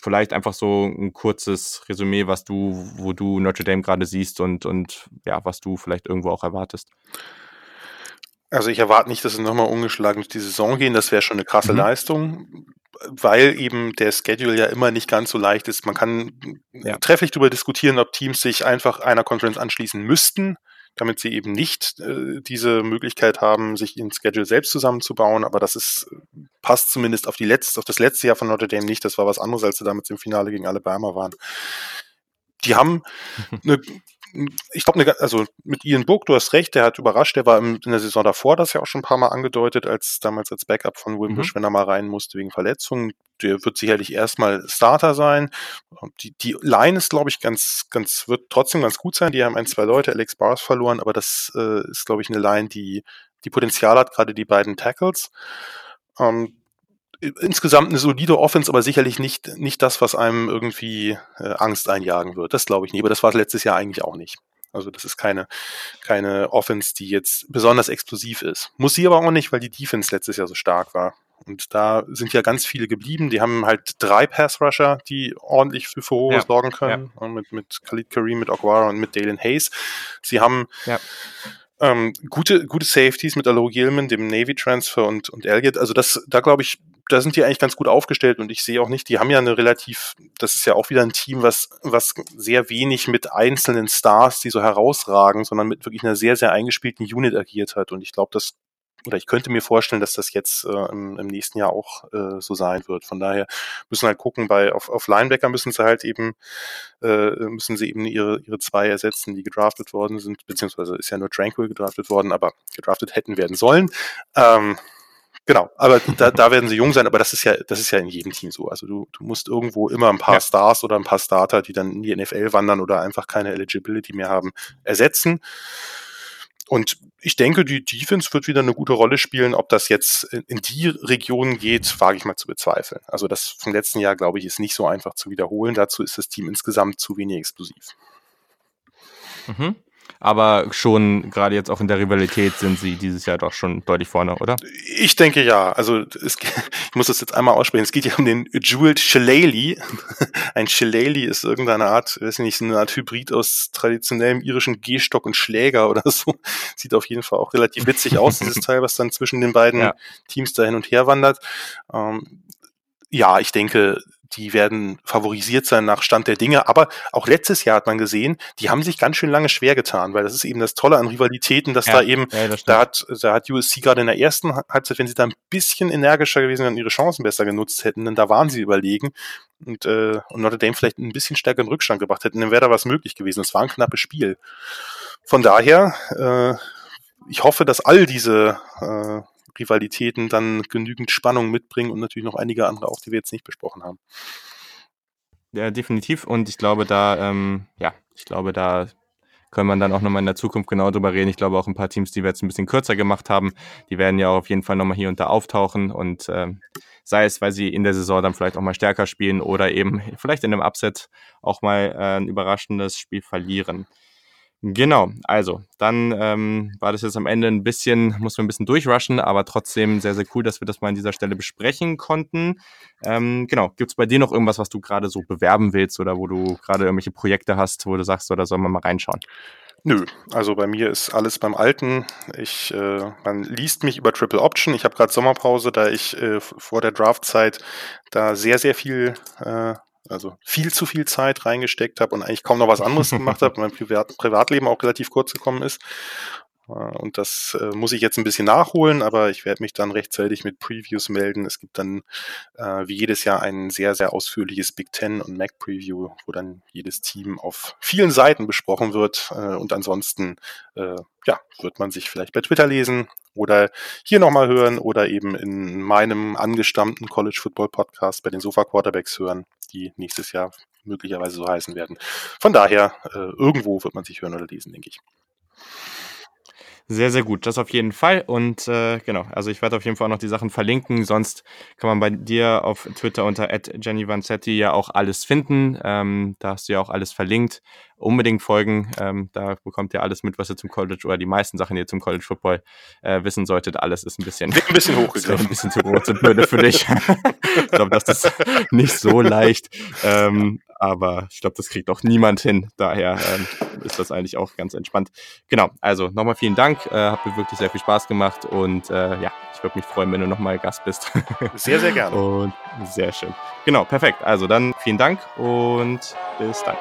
Vielleicht einfach so ein kurzes Resümee, was du, wo du Notre Dame gerade siehst und, und ja, was du vielleicht irgendwo auch erwartest. Also ich erwarte nicht, dass sie nochmal ungeschlagen durch die Saison gehen. Das wäre schon eine krasse mhm. Leistung. Weil eben der Schedule ja immer nicht ganz so leicht ist. Man kann ja. trefflich darüber diskutieren, ob Teams sich einfach einer Conference anschließen müssten, damit sie eben nicht äh, diese Möglichkeit haben, sich ihren Schedule selbst zusammenzubauen. Aber das ist, passt zumindest auf die letzte, auf das letzte Jahr von Notre Dame nicht. Das war was anderes, als sie damals im Finale gegen Alabama waren. Die haben [LAUGHS] eine ich glaube, ne, also mit Ian Book, du hast recht, der hat überrascht, der war in der Saison davor, das ja auch schon ein paar Mal angedeutet, als damals als Backup von Wimbush, mhm. wenn er mal rein musste wegen Verletzungen. Der wird sicherlich erstmal Starter sein. Die, die Line ist, glaube ich, ganz, ganz, wird trotzdem ganz gut sein. Die haben ein, zwei Leute, Alex Bars verloren, aber das äh, ist, glaube ich, eine Line, die, die Potenzial hat, gerade die beiden Tackles. Ähm, insgesamt eine solide Offense, aber sicherlich nicht, nicht das, was einem irgendwie äh, Angst einjagen wird. Das glaube ich nicht. Aber das war letztes Jahr eigentlich auch nicht. Also das ist keine, keine Offense, die jetzt besonders explosiv ist. Muss sie aber auch nicht, weil die Defense letztes Jahr so stark war. Und da sind ja ganz viele geblieben. Die haben halt drei Pass-Rusher, die ordentlich für Furore ja, sorgen können. Ja. Mit, mit Khalid Kareem, mit Aguara und mit Dalen Hayes. Sie haben ja. ähm, gute, gute Safeties mit Alo Gilman, dem Navy-Transfer und, und Elliott. Also das, da glaube ich, da sind die eigentlich ganz gut aufgestellt und ich sehe auch nicht, die haben ja eine relativ, das ist ja auch wieder ein Team, was, was sehr wenig mit einzelnen Stars, die so herausragen, sondern mit wirklich einer sehr, sehr eingespielten Unit agiert hat und ich glaube, das oder ich könnte mir vorstellen, dass das jetzt äh, im, im nächsten Jahr auch äh, so sein wird. Von daher müssen halt gucken, bei auf, auf Linebacker müssen sie halt eben äh, müssen sie eben ihre ihre zwei ersetzen, die gedraftet worden sind, beziehungsweise ist ja nur Tranquil gedraftet worden, aber gedraftet hätten werden sollen. Ähm, Genau, aber da, da werden sie jung sein, aber das ist ja, das ist ja in jedem Team so. Also du, du musst irgendwo immer ein paar ja. Stars oder ein paar Starter, die dann in die NFL wandern oder einfach keine Eligibility mehr haben, ersetzen. Und ich denke, die Defense wird wieder eine gute Rolle spielen. Ob das jetzt in die Region geht, wage ich mal zu bezweifeln. Also das vom letzten Jahr, glaube ich, ist nicht so einfach zu wiederholen. Dazu ist das Team insgesamt zu wenig explosiv. Mhm. Aber schon gerade jetzt auch in der Rivalität sind sie dieses Jahr doch schon deutlich vorne, oder? Ich denke ja. Also es, [LAUGHS] ich muss das jetzt einmal aussprechen. Es geht ja um den Jewel Shillelagh. [LAUGHS] Ein Shillelagh ist irgendeine Art, weiß nicht, eine Art Hybrid aus traditionellem irischen Gehstock und Schläger oder [LAUGHS] so. Sieht auf jeden Fall auch relativ witzig aus, dieses Teil, was dann zwischen den beiden ja. Teams da hin und her wandert. Ähm, ja, ich denke, die werden favorisiert sein nach Stand der Dinge. Aber auch letztes Jahr hat man gesehen, die haben sich ganz schön lange schwer getan, weil das ist eben das Tolle an Rivalitäten, dass ja, da eben, ja, das da hat, da hat USC gerade in der ersten Halbzeit, wenn sie da ein bisschen energischer gewesen wären und ihre Chancen besser genutzt hätten, denn da waren sie überlegen und, äh, und Notre Dame vielleicht ein bisschen stärker in Rückstand gebracht hätten, dann wäre da was möglich gewesen. Es war ein knappes Spiel. Von daher, äh, ich hoffe, dass all diese äh, Rivalitäten dann genügend Spannung mitbringen und natürlich noch einige andere auch, die wir jetzt nicht besprochen haben. Ja, definitiv. Und ich glaube, da, ähm, ja, ich glaube, da können wir dann auch nochmal in der Zukunft genau drüber reden. Ich glaube auch ein paar Teams, die wir jetzt ein bisschen kürzer gemacht haben, die werden ja auch auf jeden Fall nochmal hier und da auftauchen und äh, sei es, weil sie in der Saison dann vielleicht auch mal stärker spielen oder eben vielleicht in einem Upset auch mal äh, ein überraschendes Spiel verlieren. Genau, also dann ähm, war das jetzt am Ende ein bisschen, muss man ein bisschen durchrushen, aber trotzdem sehr, sehr cool, dass wir das mal an dieser Stelle besprechen konnten. Ähm, genau, gibt es bei dir noch irgendwas, was du gerade so bewerben willst oder wo du gerade irgendwelche Projekte hast, wo du sagst, oder sollen wir mal reinschauen? Nö, also bei mir ist alles beim Alten. Ich, äh, man liest mich über Triple Option. Ich habe gerade Sommerpause, da ich äh, vor der Draftzeit da sehr, sehr viel äh, also viel zu viel Zeit reingesteckt habe und eigentlich kaum noch was anderes gemacht habe, [LAUGHS] mein Privat Privatleben auch relativ kurz gekommen ist. Äh, und das äh, muss ich jetzt ein bisschen nachholen, aber ich werde mich dann rechtzeitig mit Previews melden. Es gibt dann äh, wie jedes Jahr ein sehr, sehr ausführliches Big Ten und Mac Preview, wo dann jedes Team auf vielen Seiten besprochen wird. Äh, und ansonsten äh, ja, wird man sich vielleicht bei Twitter lesen oder hier nochmal hören oder eben in meinem angestammten College Football Podcast bei den Sofa Quarterbacks hören, die nächstes Jahr möglicherweise so heißen werden. Von daher, äh, irgendwo wird man sich hören oder lesen, denke ich. Sehr, sehr gut. Das auf jeden Fall. Und äh, genau, also ich werde auf jeden Fall auch noch die Sachen verlinken. Sonst kann man bei dir auf Twitter unter Jenny Vanzetti ja auch alles finden. Ähm, da hast du ja auch alles verlinkt. Unbedingt folgen. Ähm, da bekommt ihr alles mit, was ihr zum College oder die meisten Sachen, die ihr zum College Football äh, wissen solltet. Alles ist ein bisschen, ein bisschen [LAUGHS] hochgegriffen. ein bisschen zu groß und blöde für dich. ich glaube, das ist nicht so leicht. Ähm, aber ich glaube, das kriegt auch niemand hin. Daher ähm, ist das eigentlich auch ganz entspannt. Genau, also nochmal vielen Dank. Äh, hat mir wirklich sehr viel Spaß gemacht und äh, ja, ich würde mich freuen, wenn du nochmal Gast bist. [LAUGHS] Sehr, sehr gerne. Und sehr schön. Genau, perfekt. Also dann vielen Dank und bis dann.